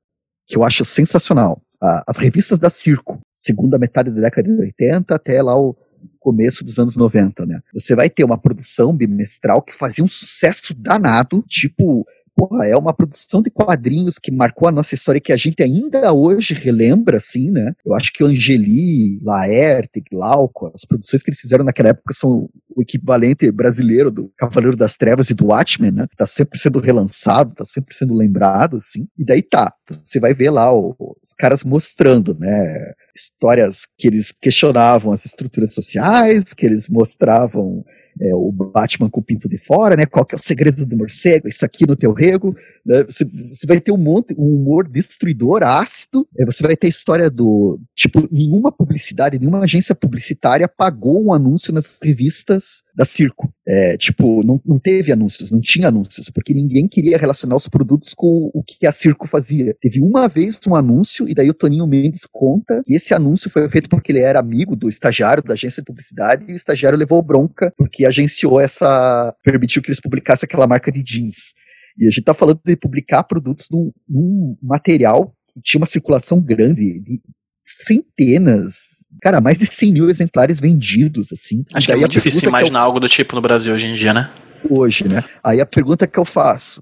que eu acho sensacional. As revistas da Circo, segunda metade da década de 80 até lá o começo dos anos 90, né? Você vai ter uma produção bimestral que fazia um sucesso danado, tipo porra, é uma produção de quadrinhos que marcou a nossa história que a gente ainda hoje relembra, assim, né? Eu acho que Angeli, Laerte, Glauco, as produções que eles fizeram naquela época são o equivalente brasileiro do Cavaleiro das Trevas e do Watchmen, né? Tá sempre sendo relançado, tá sempre sendo lembrado, assim. E daí tá, você vai ver lá os caras mostrando, né? Histórias que eles questionavam as estruturas sociais, que eles mostravam é, o Batman com o pinto de fora, né? Qual que é o segredo do morcego? Isso aqui no teu rego. Né? Você, você, vai ter um monte, um humor destruidor, ácido. É, você vai ter história do tipo nenhuma publicidade, nenhuma agência publicitária pagou um anúncio nas revistas da Circo. É, tipo, não, não teve anúncios, não tinha anúncios, porque ninguém queria relacionar os produtos com o que a Circo fazia. Teve uma vez um anúncio, e daí o Toninho Mendes conta que esse anúncio foi feito porque ele era amigo do estagiário da agência de publicidade, e o estagiário levou bronca, porque agenciou essa. permitiu que eles publicassem aquela marca de jeans. E a gente tá falando de publicar produtos num, num material que tinha uma circulação grande, de centenas, cara, mais de 100 mil exemplares vendidos, assim. Acho que é muito difícil imaginar eu... algo do tipo no Brasil hoje em dia, né? Hoje, né? Aí a pergunta que eu faço,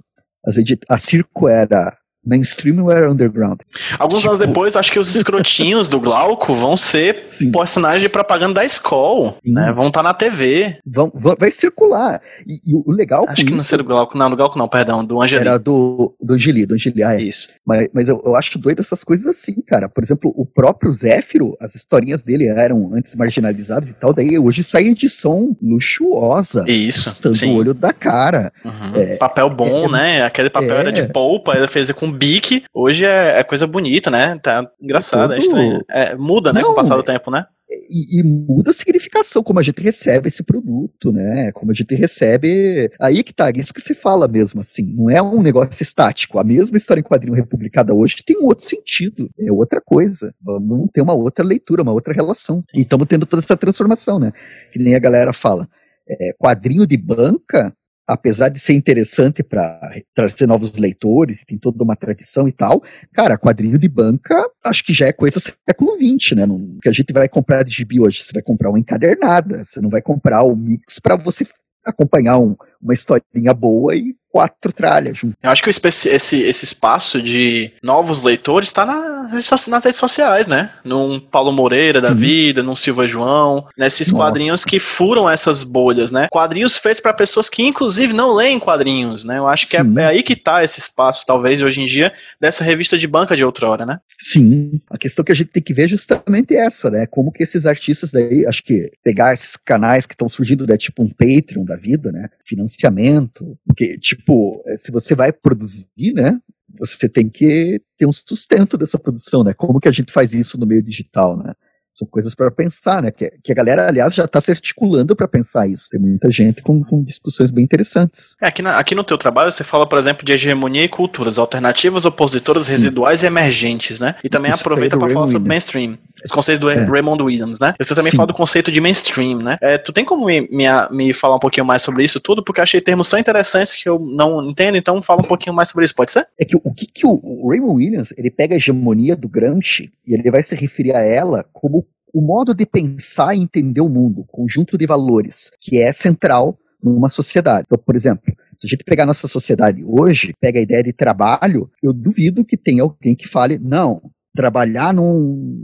a Circo era mainstream ou era underground? Alguns tipo... anos depois, acho que os escrotinhos do Glauco vão ser Sim. personagens de propaganda da escola, né? Vão estar tá na TV. Vão, vão, vai circular. E, e o legal Acho que isso... não sei do Glauco, não, do Glauco não, perdão, do Angeli. Era do, do Angeli, do Angeli, ah, é. Isso. Mas, mas eu, eu acho doido essas coisas assim, cara. Por exemplo, o próprio Zéfiro, as historinhas dele eram antes marginalizadas e tal, daí hoje sai edição luxuosa. Isso. Estando o olho da cara. Uhum. É, papel bom, é, né? Aquele papel era de é. polpa, ele fez com bique, hoje é, é coisa bonita, né? Tá engraçado, é, é estranho. É, muda, né, Não, com o passar do tempo, né? E, e, muda a significação, como a gente recebe esse produto, né? Como a gente recebe. Aí que tá, isso que se fala mesmo, assim. Não é um negócio estático. A mesma história em quadrinho republicada hoje tem um outro sentido. É outra coisa. Vamos ter uma outra leitura, uma outra relação. E estamos tendo toda essa transformação, né? Que nem a galera fala. É, quadrinho de banca apesar de ser interessante para trazer novos leitores, tem toda uma tradição e tal, cara, quadrinho de banca, acho que já é coisa século XX, né? Não, que a gente vai comprar de gibi hoje, você vai comprar uma encadernada, você não vai comprar o mix para você acompanhar um, uma historinha boa e quatro tralhas. Eu acho que esse, esse espaço de novos leitores está nas, nas redes sociais, né? Num Paulo Moreira da Sim. vida, num Silva João, nesses Nossa. quadrinhos que furam essas bolhas, né? Quadrinhos feitos para pessoas que, inclusive, não leem quadrinhos, né? Eu acho que é, é, aí que tá esse espaço, talvez, hoje em dia, dessa revista de banca de outrora, né? Sim. A questão que a gente tem que ver é justamente essa, né? Como que esses artistas daí, acho que pegar esses canais que estão surgindo, né? Tipo um Patreon da vida, né? Financiamento. Porque, tipo, eh, se você vai produzir, né? Você tem que ter um sustento dessa produção, né? Como que a gente faz isso no meio digital, né? São coisas para pensar, né? Que, que, a galera, aliás, já está se articulando para pensar isso. Tem muita gente com, com discussões bem interessantes. É, aqui, na, aqui no teu trabalho você fala, por exemplo, de hegemonia e culturas, alternativas, opositoras, Sim. residuais e emergentes, né? E também isso aproveita para falar sobre mainstream. Os conceitos do é. Raymond Williams, né? Você também Sim. fala do conceito de mainstream, né? É, tu tem como me, me, me, falar um pouquinho mais sobre isso tudo? Porque eu achei termos tão interessantes que eu não entendo, então fala um pouquinho mais sobre isso, pode ser? É que o que, que o, o Raymond Williams, ele pega a hegemonia do Gramsci e ele vai se referir a ela como o modo de pensar e entender o mundo, conjunto de valores, que é central numa sociedade. Então, por exemplo, se a gente pegar nossa sociedade hoje, pega a ideia de trabalho, eu duvido que tenha alguém que fale, não, trabalhar não,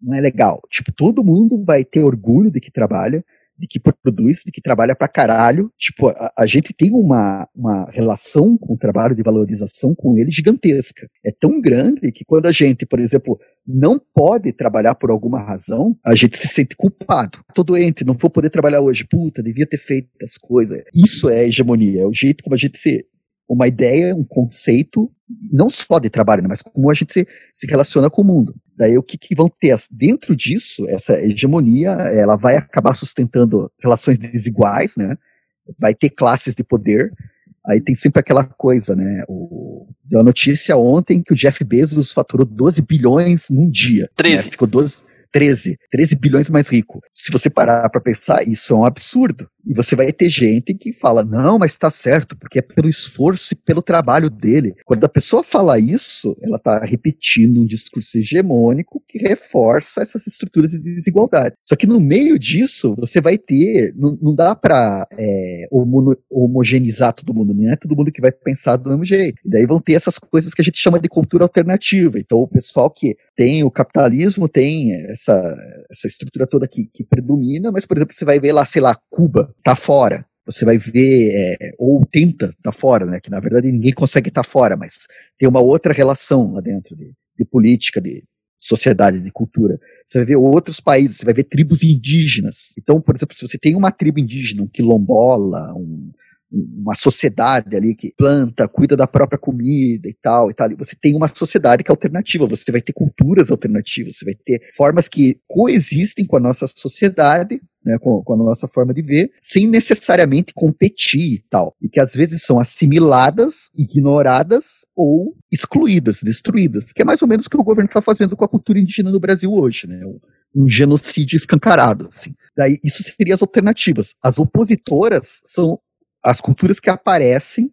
não é legal. Tipo, todo mundo vai ter orgulho de que trabalha, de que produz, de que trabalha pra caralho. Tipo, a, a, gente tem uma, uma relação com o trabalho de valorização com ele gigantesca. É tão grande que quando a gente, por exemplo, não pode trabalhar por alguma razão, a gente se sente culpado. Tô doente, não vou poder trabalhar hoje. Puta, devia ter feito as coisas. Isso é hegemonia, é o jeito como a gente se uma ideia, um conceito, não só de trabalho, né, mas como a gente se, se relaciona com o mundo. Daí o que, que, vão ter dentro disso, essa hegemonia, ela vai acabar sustentando relações desiguais, né? Vai ter classes de poder. Aí tem sempre aquela coisa, né? O, deu a notícia ontem que o Jeff Bezos faturou 12 bilhões num dia. 13. Né? Ficou 12, 13, 13 bilhões mais rico. Se você parar para pensar, isso é um absurdo. E você vai ter gente que fala, não, mas está certo, porque é pelo esforço e pelo trabalho dele. Quando a pessoa fala isso, ela está repetindo um discurso hegemônico que reforça essas estruturas de desigualdade. Só que no meio disso, você vai ter, não, não dá para é, homogeneizar todo mundo, não é todo mundo que vai pensar do mesmo jeito. E daí vão ter essas coisas que a gente chama de cultura alternativa. Então, o pessoal que tem o capitalismo, tem essa, essa estrutura toda que, que predomina, mas, por exemplo, você vai ver lá, sei lá, Cuba tá fora. Você vai ver, é, ou tenta tá fora, né? Que na verdade ninguém consegue estar tá fora, mas tem uma outra relação lá dentro de, de política, de sociedade, de cultura. Você vai ver outros países, você vai ver tribos indígenas. Então, por exemplo, se você tem uma tribo indígena, um quilombola, um, uma sociedade ali que planta, cuida da própria comida e tal e tal. Você tem uma sociedade que é alternativa, você vai ter culturas alternativas, você vai ter formas que coexistem com a nossa sociedade, né, com, com, a nossa forma de ver, sem necessariamente competir e tal. E que às vezes são assimiladas, ignoradas ou excluídas, destruídas, que é mais ou menos o que o governo está fazendo com a cultura indígena no Brasil hoje, né? Um genocídio escancarado, assim. Daí, isso seria as alternativas. As opositoras são as culturas que aparecem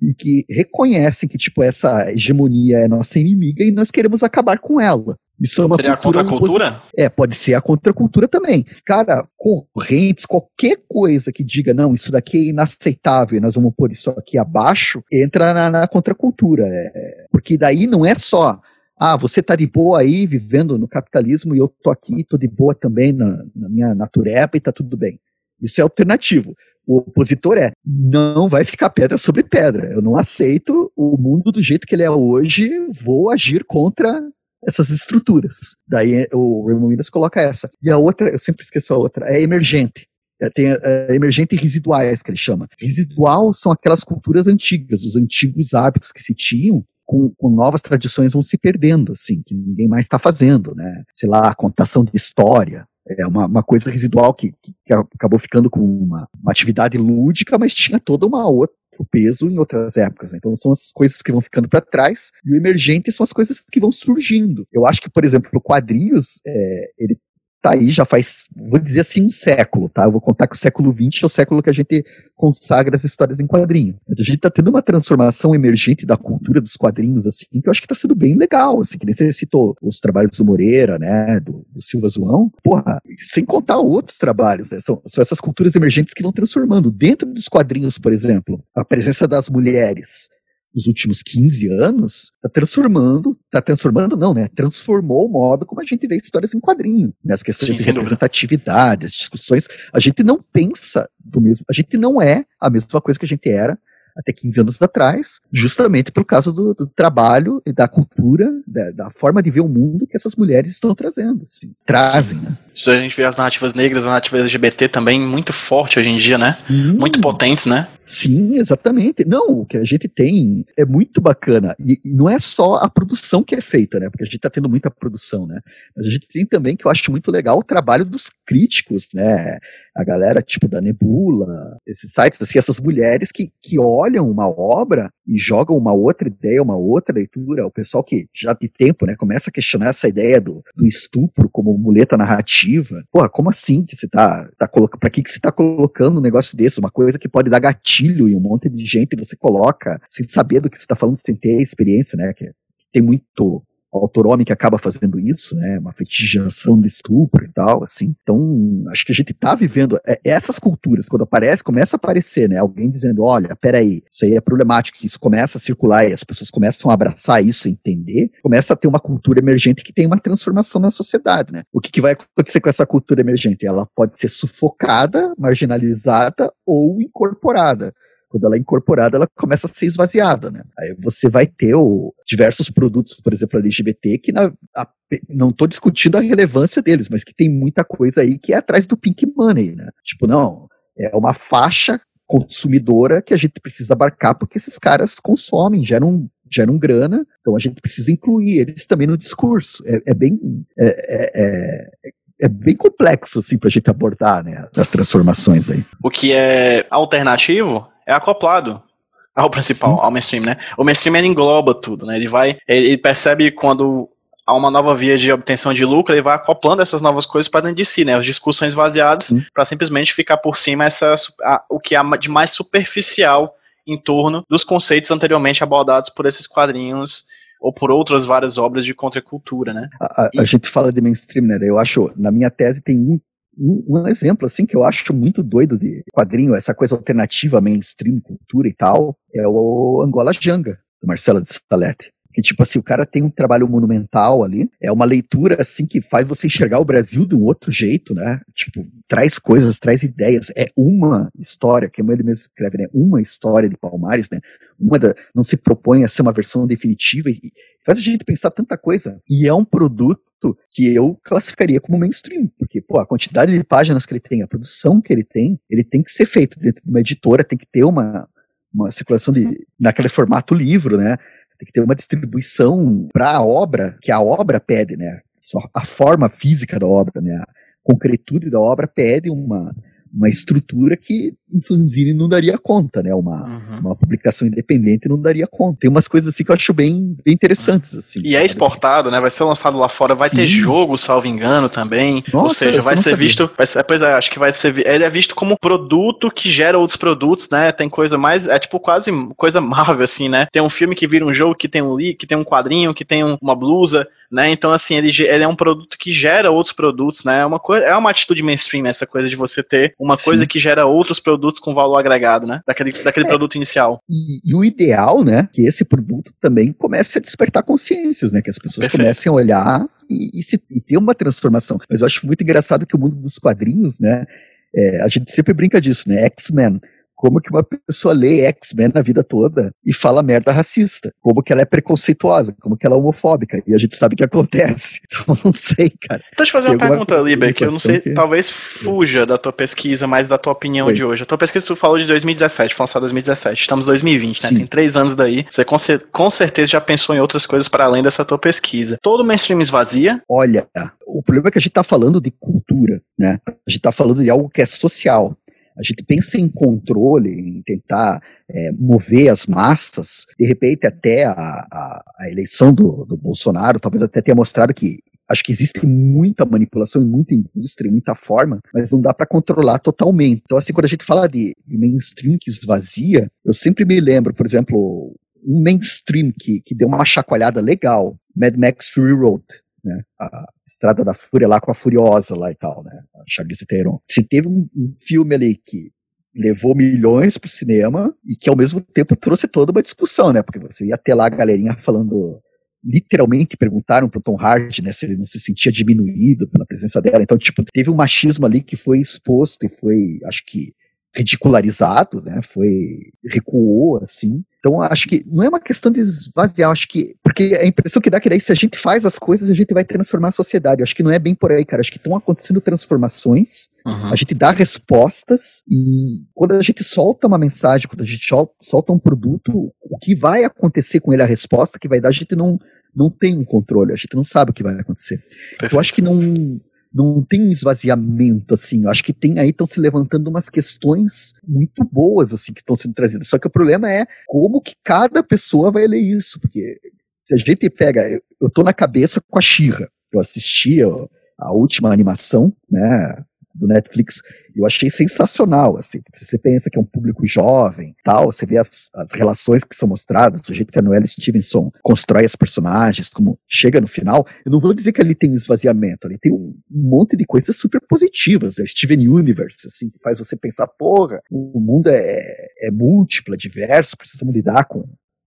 e que reconhecem que, tipo, essa hegemonia é nossa inimiga e nós queremos acabar com ela. Isso é uma Seria cultura, a contracultura? É, pode ser a contracultura também. Cara, correntes, qualquer coisa que diga, não, isso daqui é inaceitável, nós vamos pôr isso aqui abaixo, entra na, na contracultura. É, porque daí não é só, ah, você tá de boa aí, vivendo no capitalismo, e eu tô aqui, tô de boa também na, na minha natureba e tá tudo bem. Isso é alternativo. O opositor é, não vai ficar pedra sobre pedra. Eu não aceito o mundo do jeito que ele é hoje, vou agir contra essas estruturas. Daí o Raymond Williams coloca essa. E a outra, eu sempre esqueço a outra, é emergente. É, tem é, emergente e residuais, que ele chama. Residual são aquelas culturas antigas, os antigos hábitos que se tinham, com, com, novas tradições vão se perdendo, assim, que ninguém mais está fazendo, né? Sei lá, a contação de história, é uma, uma coisa residual que, que, acabou ficando com uma, uma, atividade lúdica, mas tinha toda uma outra peso em outras épocas. Né? Então são as coisas que vão ficando para trás e o emergente são as coisas que vão surgindo. Eu acho que, por exemplo, o quadrinhos, é, ele tá aí já faz, vou dizer assim, um século, tá? Eu vou contar que o século XX é o século que a gente consagra as histórias em quadrinho. A gente tá tendo uma transformação emergente da cultura dos quadrinhos, assim, que eu acho que tá sendo bem legal, assim, que nem você citou os trabalhos do Moreira, né, do, do Silva Zoão, porra, sem contar outros trabalhos, né? São, são essas culturas emergentes que vão transformando. Dentro dos quadrinhos, por exemplo, a presença das mulheres, nos últimos 15 anos, está transformando, está transformando não, né? Transformou o modo como a gente vê histórias em quadrinho, né? As questões Sim, de representatividade, as discussões, a gente não pensa do mesmo, a gente não é a mesma coisa que a gente era até 15 anos atrás, justamente por causa do, do trabalho e da cultura, da, da, forma de ver o mundo que essas mulheres estão trazendo, assim, trazem, né? Isso a gente vê as narrativas negras, as narrativas LGBT também muito forte hoje em dia, né? Sim. Muito potentes, né? Sim, exatamente. Não, o que a gente tem é muito bacana. E, e, não é só a produção que é feita, né? Porque a gente está tendo muita produção, né? Mas a gente tem também, que eu acho muito legal, o trabalho dos críticos, né? A galera tipo da Nebula, esses sites, assim, essas mulheres que, que olham uma obra e jogam uma outra ideia, uma outra leitura. O pessoal que já tem tempo, né? Começa a questionar essa ideia do, do estupro como muleta narrativa. Porra, como assim que você tá, tá colocando, pra que que você tá colocando um negócio desse? Uma coisa que pode dar gatilho e um monte de gente você coloca sem saber do que você está falando, sem ter experiência, né? Que tem muito autor que acaba fazendo isso, né? Uma fetichização do estupro e tal, assim. Então, acho que a gente tá vivendo é, essas culturas, quando aparece, começa a aparecer, né? Alguém dizendo, olha, peraí, isso aí é problemático, isso começa a circular e as pessoas começam a abraçar isso, entender, começa a ter uma cultura emergente que tem uma transformação na sociedade, né? O que, que vai acontecer com essa cultura emergente? Ela pode ser sufocada, marginalizada ou incorporada quando ela é incorporada, ela começa a ser esvaziada, né? Aí você vai ter o, diversos produtos, por exemplo, LGBT, que na, a, não estou discutindo a relevância deles, mas que tem muita coisa aí que é atrás do pink money, né? Tipo, não, é uma faixa consumidora que a gente precisa abarcar porque esses caras consomem, geram, geram grana, então a gente precisa incluir eles também no discurso. É, é bem. É, é, é, é bem complexo assim para a gente abordar né, as transformações aí. O que é alternativo é acoplado ao principal, ao mainstream, né? O mainstream ele engloba tudo, né? Ele vai, ele percebe quando há uma nova via de obtenção de lucro, ele vai acoplando essas novas coisas para dentro de si, né? As discussões vaziadas para simplesmente ficar por cima essa a, o que há de mais superficial em torno dos conceitos anteriormente abordados por esses quadrinhos ou por outras várias obras de contracultura, né? A, a, e... a gente fala de mainstream, né? Eu acho, na minha tese tem um um, exemplo assim que eu acho muito doido de quadrinho, essa coisa alternativa, mainstream, cultura e tal, é o Angola Janga, do Marcelo de Salete. Que, tipo assim, o cara tem um trabalho monumental ali, é uma leitura, assim, que faz você enxergar o Brasil de um outro jeito, né? Tipo, traz coisas, traz ideias. É uma história, que ele mesmo escreve, né? Uma história de Palmares, né? Não se propõe a ser uma versão definitiva e faz a gente pensar tanta coisa. E é um produto que eu classificaria como mainstream, porque pô, a quantidade de páginas que ele tem, a produção que ele tem, ele tem que ser feito dentro de uma editora, tem que ter uma, uma circulação de, naquele formato livro, né? Tem que ter uma distribuição para a obra, que a obra pede, né? A forma física da obra, né? A concretude da obra pede uma, uma estrutura que um fanzine não daria conta, né? Uma, uhum. uma publicação independente não daria conta. Tem umas coisas assim que eu acho bem, bem interessantes, assim. E é sabe? é exportado, né? Vai ser lançado lá fora, vai Sim. ter jogo, salvo engano, também. Nossa, Ou seja, vai ser sabia. visto. Vai ser, pois é, acho que vai ser. Ele é visto como produto que gera outros produtos, né? Tem coisa mais. É tipo quase coisa Marvel, assim, né? Tem um filme que vira um jogo, que tem um que tem um quadrinho, que tem um, uma blusa, né? Então, assim, ele, ele é um produto que gera outros produtos, né? É uma, coisa, é uma atitude mainstream, essa coisa de você ter uma Sim. coisa que gera outros produtos com valor agregado, né? Daquele, daquele é, produto inicial. E, e, o ideal, né? Que esse produto também comece a despertar consciências, né? Que as pessoas Perfeito. comecem a olhar e, e, se, e ter uma transformação. Mas eu acho muito engraçado que o mundo dos quadrinhos, né? É, a gente sempre brinca disso, né? X-Men como que uma pessoa lê X-Men na vida toda e fala merda racista? Como que ela é preconceituosa? Como que ela é homofóbica? E a gente sabe o que acontece. Então, não sei, cara. Deixa eu te fazer uma pergunta, Liber, que eu não sei, que... talvez fuja da tua pesquisa, mas da tua opinião Oi. de hoje. A tua pesquisa tu falou de 2017, foi lançada 2017. Estamos em 2020, né? Sim. Tem três anos daí. Você com, com certeza já pensou em outras coisas para além dessa tua pesquisa. Todo mainstream esvazia? Olha, o problema é que a gente tá falando de cultura, né? A gente tá falando de algo que é social a gente pensa em controle, em tentar é, mover as massas, de repente até a, a, a eleição do, do, Bolsonaro talvez até tenha mostrado que Acho que existe muita manipulação muita indústria, muita forma, mas não dá para controlar totalmente. Então, assim, quando a gente fala de, de mainstream que esvazia, eu sempre me lembro, por exemplo, um mainstream que, que deu uma chacoalhada legal, Mad Max Fury Road, né? A Estrada da Fúria lá com a Furiosa lá e tal, né? A Charlize Theron. Se teve um, um filme ali que levou milhões pro cinema e que ao mesmo tempo trouxe toda uma discussão, né? Porque você ia ter lá a galerinha falando literalmente perguntaram pro Tom Hardy, né, se ele não se sentia diminuído pela presença dela. Então, tipo, teve um machismo ali que foi exposto e foi, acho que, ridicularizado, né? Foi recuou assim. Então acho que não é uma questão de esvaziar, acho que porque a impressão que dá é que daí se a gente faz as coisas a gente vai transformar a sociedade. acho que não é bem por aí, cara. Acho que estão acontecendo transformações. Uhum. A gente dá respostas e quando a gente solta uma mensagem, quando a gente solta um produto, o que vai acontecer com ele, a resposta que vai dar, a gente não não tem um controle, a gente não sabe o que vai acontecer. Perfeito. Eu acho que não não tem esvaziamento, assim. Eu acho que tem aí, estão se levantando umas questões muito boas, assim, que estão sendo trazidas. Só que o problema é como que cada pessoa vai ler isso. Porque se a gente pega. Eu, eu tô na cabeça com a Xirra. Eu assisti a última animação, né? Do Netflix, eu achei sensacional, assim, você pensa que é um público jovem, tal, você vê as, as relações que são mostradas, o jeito que a Noelle Stevenson constrói as personagens, como chega no final, eu não vou dizer que ali tem esvaziamento, ali tem um, monte de coisas super positivas, é Steven Universe, assim, que faz você pensar, porra, o mundo é, é múltiplo, é diverso, precisamos lidar com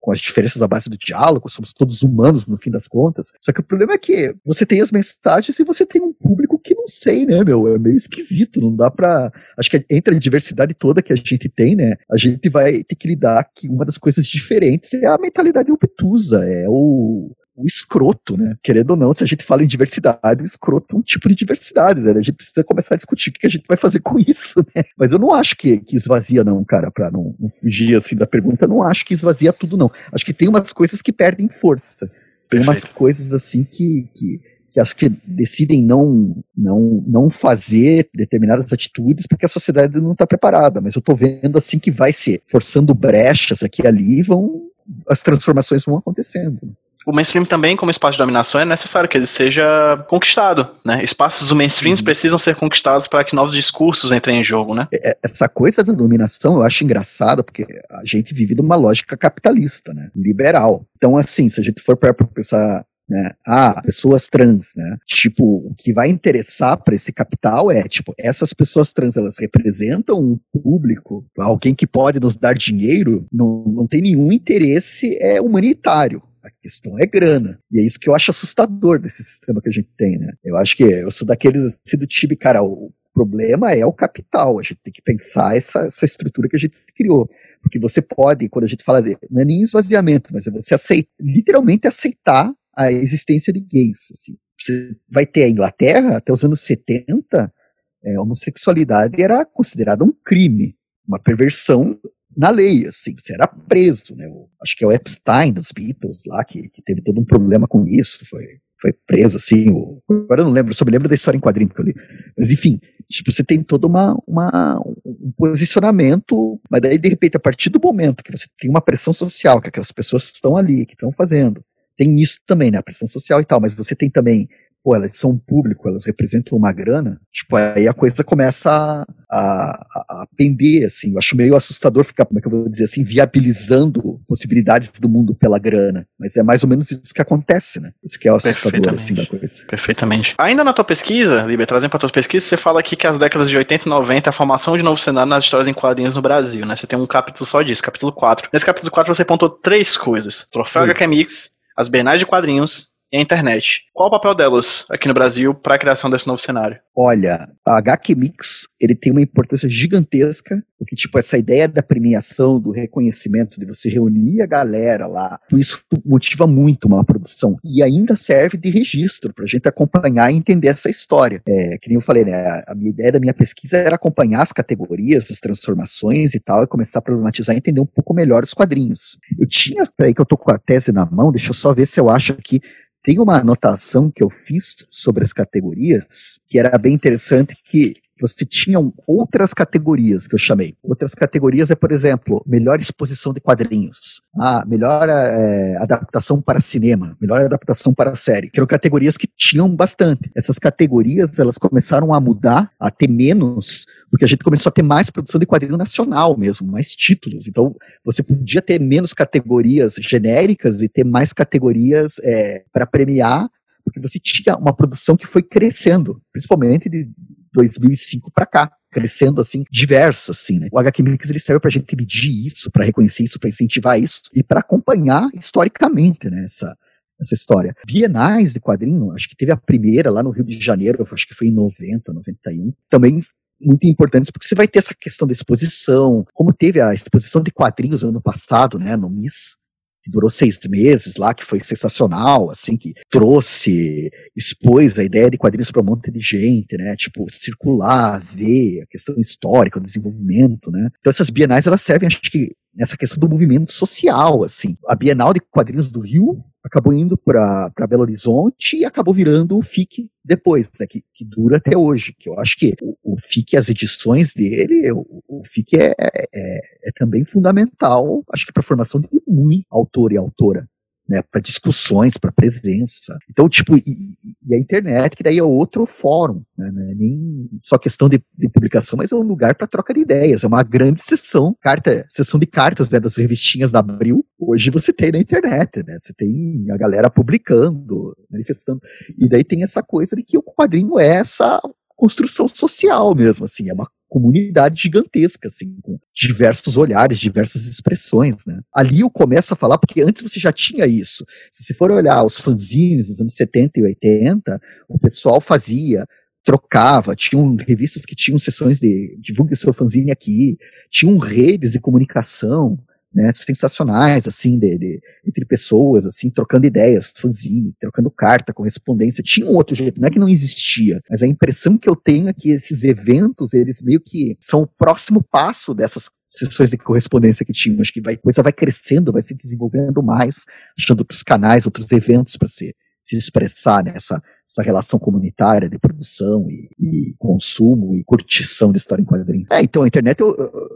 com as diferenças à base do diálogo, somos todos humanos no fim das contas. Só que o problema é que você tem as mensagens e você tem um público que não sei, né, meu? É meio esquisito, não dá pra. Acho que entre a diversidade toda que a gente tem, né, a gente vai ter que lidar que uma das coisas diferentes é a mentalidade obtusa, é o, o escroto, né? Querendo ou não, se a gente fala em diversidade, o escroto é um tipo de diversidade, né? A gente precisa começar a discutir o que a gente vai fazer com isso, né? Mas eu não acho que, que esvazia, não, cara, pra não, não fugir assim da pergunta, não acho que esvazia tudo, não. Acho que tem umas coisas que perdem força. Tem umas coisas assim que, que acho que decidem não, não, não fazer determinadas atitudes porque a sociedade não está preparada. Mas eu estou vendo assim que vai ser forçando brechas aqui e ali, vão as transformações vão acontecendo o mainstream também, como espaço de dominação, é necessário que ele seja conquistado, né? Espaços do mainstream uhum. precisam ser conquistados para que novos discursos entrem em jogo, né? É, é, essa coisa da dominação eu acho engraçada, porque a gente vive numa lógica capitalista, né? Liberal. Então, assim, se a gente for para pensar né? Ah, pessoas trans, né? Tipo, o que vai interessar para esse capital é, tipo, essas pessoas trans, elas representam um público, alguém que pode nos dar dinheiro, não, não tem nenhum interesse é humanitário. A questão é grana. E é isso que eu acho assustador desse sistema que a gente tem, né? Eu acho que eu sou daqueles assim, do time, cara, o problema é o capital. A gente tem que pensar essa, essa estrutura que a gente criou. Porque você pode, quando a gente fala de, não é nem esvaziamento, mas é você aceitar, literalmente aceitar a existência de gays. Assim. Você vai ter a Inglaterra, até os anos 70, é, homossexualidade era considerada um crime, uma perversão na lei, assim, você era preso, né? acho que é o Epstein dos Beatles lá, que, que teve todo um problema com isso, foi, foi preso, assim, o, agora eu não lembro, só me lembro da história em quadrinho que eu li, mas enfim, tipo, você tem todo uma, uma, um posicionamento, mas daí, de repente, a partir do momento que você tem uma pressão social, que aquelas pessoas estão ali, que estão fazendo, tem isso também, né, a pressão social e tal, mas você tem também pô, elas são um público, elas representam uma grana, tipo, aí a coisa começa a, a, a pender, assim. Eu acho meio assustador ficar, como é que eu vou dizer assim, viabilizando possibilidades do mundo pela grana. Mas é mais ou menos isso que acontece, né? Isso que é o assustador, assim, da coisa. Perfeitamente. Ainda na tua pesquisa, Liber, trazendo pra tua pesquisa, você fala aqui que as décadas de 80 e 90 a formação de novo cenário nas histórias em quadrinhos no Brasil, né? Você tem um capítulo só disso, capítulo 4. Nesse capítulo 4 você apontou três coisas. Troféu HQ Mix, as Bernais de quadrinhos e a internet. Qual o papel delas aqui no Brasil para a criação desse novo cenário? Olha, a HQ Mix, ele tem uma importância gigantesca, porque tipo essa ideia da premiação, do reconhecimento, de você reunir a galera lá, isso motiva muito uma produção e ainda serve de registro para a gente acompanhar e entender essa história. É, que nem eu falei, né, a minha ideia da minha pesquisa era acompanhar as categorias, as transformações e tal, e começar a problematizar e entender um pouco melhor os quadrinhos. Eu tinha, peraí que eu tô com a tese na mão, deixa eu só ver se eu acho aqui tem uma anotação que eu fiz sobre as categorias que era bem interessante que você tinha outras categorias que eu chamei. Outras categorias é, por exemplo, melhor exposição de quadrinhos, ah, melhor é, adaptação para cinema, melhor adaptação para série, que eram categorias que tinham bastante. Essas categorias, elas começaram a mudar, a ter menos, porque a gente começou a ter mais produção de quadrinho nacional mesmo, mais títulos. Então, você podia ter menos categorias genéricas e ter mais categorias é, para premiar porque você tinha uma produção que foi crescendo, principalmente de 2005 para cá crescendo assim, diversa assim, né? O HQ Mix ele serve pra gente medir isso, para reconhecer isso, para incentivar isso e para acompanhar historicamente, né, essa essa história. Bienais de quadrinho, acho que teve a primeira lá no Rio de Janeiro, acho que foi em 90, 91. Também muito importantes, porque você vai ter essa questão da exposição, como teve a exposição de quadrinhos ano passado, né, no MIS, que durou seis meses lá, que foi sensacional, assim, que trouxe, expôs a ideia de quadrinhos para um monte de gente, né? Tipo, circular, ver, a questão histórica, o desenvolvimento, né? Então essas bienais, elas servem, acho que, nessa questão do movimento social, assim. A Bienal de Quadrinhos do Rio acabou indo para Belo Horizonte e acabou virando o FIC depois, né, que, que, dura até hoje. Que eu acho que o, o FIC, as edições dele, o, o FIC é, é, é, também fundamental, acho que para a formação de muito autor e autora né, para discussões, para presença. Então, tipo, e, e, a internet, que daí é outro fórum, né, não é nem só questão de, de publicação, mas é um lugar para troca de ideias, é uma grande sessão, carta, sessão de cartas né, das revistinhas da Abril, hoje você tem na internet, né, você tem a galera publicando, manifestando, e daí tem essa coisa de que o quadrinho é essa construção social mesmo, assim, é uma comunidade gigantesca, assim, com diversos olhares, diversas expressões, né? Ali eu começo a falar, porque antes você já tinha isso. Se você for olhar os fanzines dos anos 70 e 80, o pessoal fazia trocava, tinham revistas que tinham sessões de divulgue seu fanzine aqui, tinham redes de comunicação, né, sensacionais, assim, de, de, entre pessoas, assim, trocando ideias, fanzine, trocando carta, correspondência. Tinha um outro jeito, não é que não existia, mas a impressão que eu tenho é que esses eventos, eles meio que são o próximo passo dessas sessões de correspondência que tinham. Acho que vai, a coisa vai crescendo, vai se desenvolvendo mais, achando outros canais, outros eventos para ser se expressar nessa essa relação comunitária de produção e, e, consumo e curtição de história em quadrinhos. É, então a internet eu,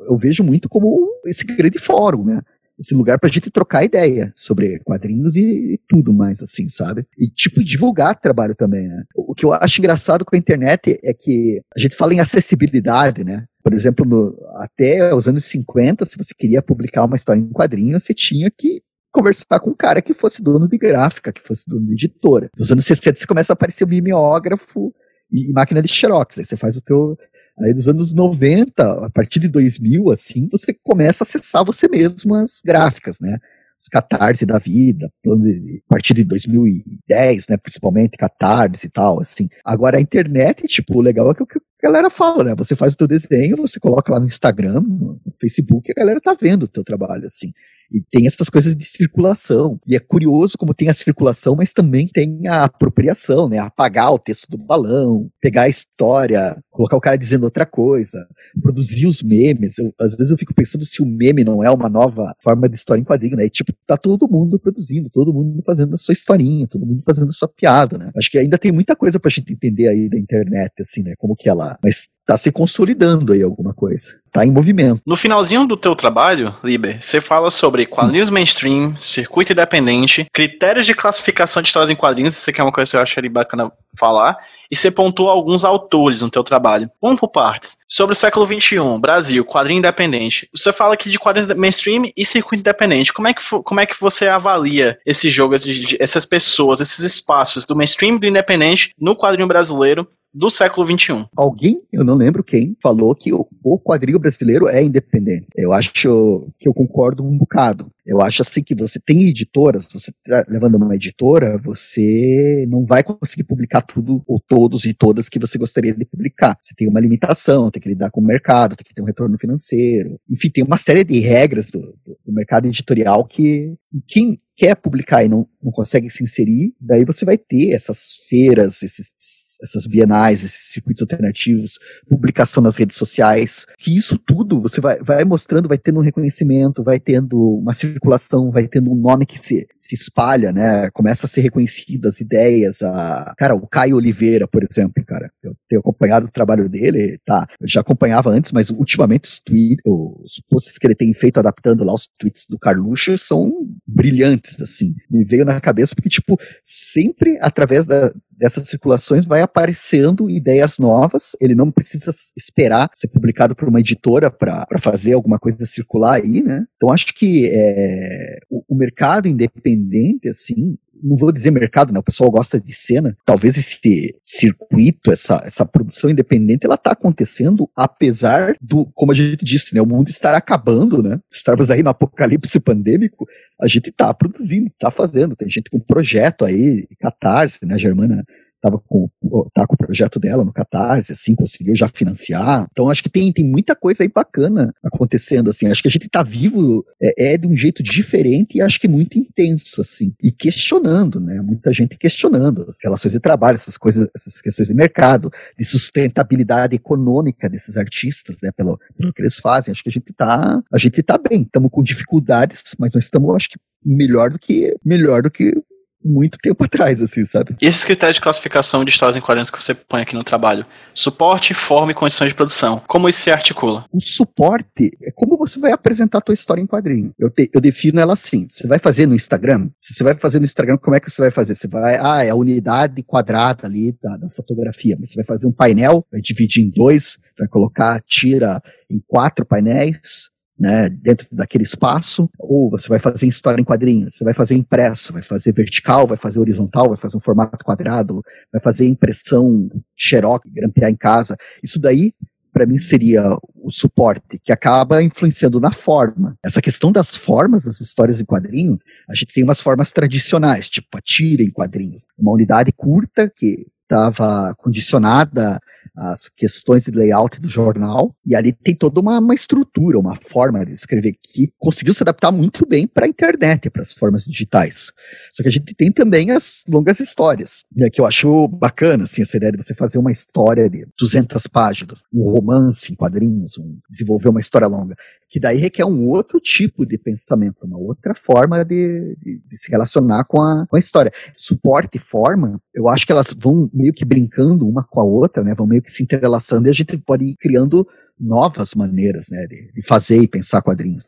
eu, vejo muito como esse grande fórum, né? Esse lugar pra gente trocar ideia sobre quadrinhos e, e tudo mais, assim, sabe? E, tipo, divulgar trabalho também, né? O que eu acho engraçado com a internet é que a gente fala em acessibilidade, né? Por exemplo, no, até os anos 50, se você queria publicar uma história em quadrinhos, você tinha que conversar com um cara que fosse dono de gráfica, que fosse dono de editora. Nos anos 60 você começa a aparecer o mimeógrafo e, máquina de xerox, aí você faz o teu... Aí dos anos 90, a partir de 2000, assim, você começa a acessar você mesmo as gráficas, né? Os catarse da vida, a partir de 2010, né, principalmente catarse e tal, assim. Agora a internet, tipo, o legal é que o que a galera fala, né? Você faz o teu desenho, você coloca lá no Instagram, no Facebook, a galera tá vendo o teu trabalho, assim. E tem essas coisas de circulação. E é curioso como tem a circulação, mas também tem a apropriação, né? Apagar o texto do balão, pegar a história, colocar o cara dizendo outra coisa, produzir os memes. Eu, às vezes eu fico pensando se o meme não é uma nova forma de história em quadrinho, né? E, tipo, tá todo mundo produzindo, todo mundo fazendo a sua historinha, todo mundo fazendo a sua piada, né? Acho que ainda tem muita coisa pra gente entender aí da internet, assim, né? Como que ela. Mas tá se consolidando aí alguma coisa. Tá em movimento. No finalzinho do teu trabalho, Liber, você fala sobre quadrinhos mainstream, circuito independente, critérios de classificação de histórias em quadrinhos, isso aqui é uma coisa que eu acho ali bacana falar, e você pontuou alguns autores no teu trabalho. Vamos por partes. Sobre o século XXI, Brasil, quadrinho independente. Você fala aqui de quadrinhos mainstream e circuito independente. Como é que, como é que você avalia esse jogo, essas pessoas, esses espaços do mainstream e do independente no quadrinho brasileiro do século XXI. Alguém, eu não lembro quem, falou que o, o quadrinho brasileiro é independente. Eu acho que eu concordo um bocado. Eu acho assim que você tem editoras, você tá levando uma editora, você não vai conseguir publicar tudo ou todos e todas que você gostaria de publicar. Você tem uma limitação, tem que lidar com o mercado, tem que ter um retorno financeiro. Enfim, tem uma série de regras do, do, do mercado editorial que quem quer publicar e não não conseguem se inserir, daí você vai ter essas feiras, esses, essas bienais, esses circuitos alternativos, publicação nas redes sociais, que isso tudo você vai, vai mostrando, vai tendo um reconhecimento, vai tendo uma circulação, vai tendo um nome que se, se espalha, né? Começa a ser reconhecido as ideias, a... Cara, o Caio Oliveira, por exemplo, cara, eu tenho acompanhado o trabalho dele, tá? Eu já acompanhava antes, mas ultimamente os tweets, os posts que ele tem feito adaptando lá os tweets do Carluxo são brilhantes, assim. Me veio na cabeça porque, tipo, sempre através da, dessas circulações vai aparecendo ideias novas. Ele não precisa esperar ser publicado por uma editora para fazer alguma coisa circular aí, né? Então acho que é, o, o mercado independente, assim, não vou dizer mercado, né? O pessoal gosta de cena. Talvez esse circuito, essa, essa produção independente, ela tá acontecendo apesar do, como a gente disse, né? O mundo estar acabando, né? Estarmos aí no apocalipse pandêmico, a gente tá produzindo, tá fazendo. Tem gente com projeto aí, catarse, né? A Germana tava com, tá com o projeto dela no Catarse, assim, conseguiu já financiar. Então acho que tem, tem muita coisa aí bacana acontecendo, assim. Acho que a gente tá vivo é, é de um jeito diferente e acho que muito intenso, assim. E questionando, né? Muita gente questionando as relações de trabalho, essas coisas, essas questões de mercado, de sustentabilidade econômica desses artistas, né? Pelo, pelo que eles fazem. Acho que a gente tá, a gente tá bem. Estamos com dificuldades, mas nós estamos, acho que, melhor do que melhor do que muito tempo atrás, assim, sabe? E esses critérios de classificação de histórias em quadrinhos que você põe aqui no trabalho? Suporte, forma e condições de produção. Como isso se articula? O suporte é como você vai apresentar a tua história em quadrinho. Eu, te, eu defino ela assim. Você vai fazer no Instagram? Se você vai fazer no Instagram, como é que você vai fazer? Você vai, ah, é a unidade quadrada ali da, da fotografia. Mas você vai fazer um painel, vai dividir em dois, vai colocar, tira em quatro painéis, né, dentro daquele espaço, ou você vai fazer história em quadrinhos, você vai fazer impresso, vai fazer vertical, vai fazer horizontal, vai fazer um formato quadrado, vai fazer impressão xerox, grampear em casa. Isso daí para mim seria o suporte que acaba influenciando na forma. Essa questão das formas das histórias em quadrinho, a gente tem umas formas tradicionais, tipo a tira em quadrinhos, uma unidade curta que estava condicionada às questões de layout do jornal, e ali tem toda uma, uma estrutura, uma forma de escrever que conseguiu se adaptar muito bem para a internet, para as formas digitais. Só que a gente tem também as longas histórias, né, que eu acho bacana, assim, essa ideia de você fazer uma história de 200 páginas, um romance em quadrinhos, um, desenvolver uma história longa que daí requer um outro tipo de pensamento, uma outra forma de, de, de, se relacionar com a, com a história. Suporte e forma, eu acho que elas vão meio que brincando uma com a outra, né? Vão meio que se entrelaçando e a gente pode ir criando novas maneiras, né? De, de fazer e pensar quadrinhos,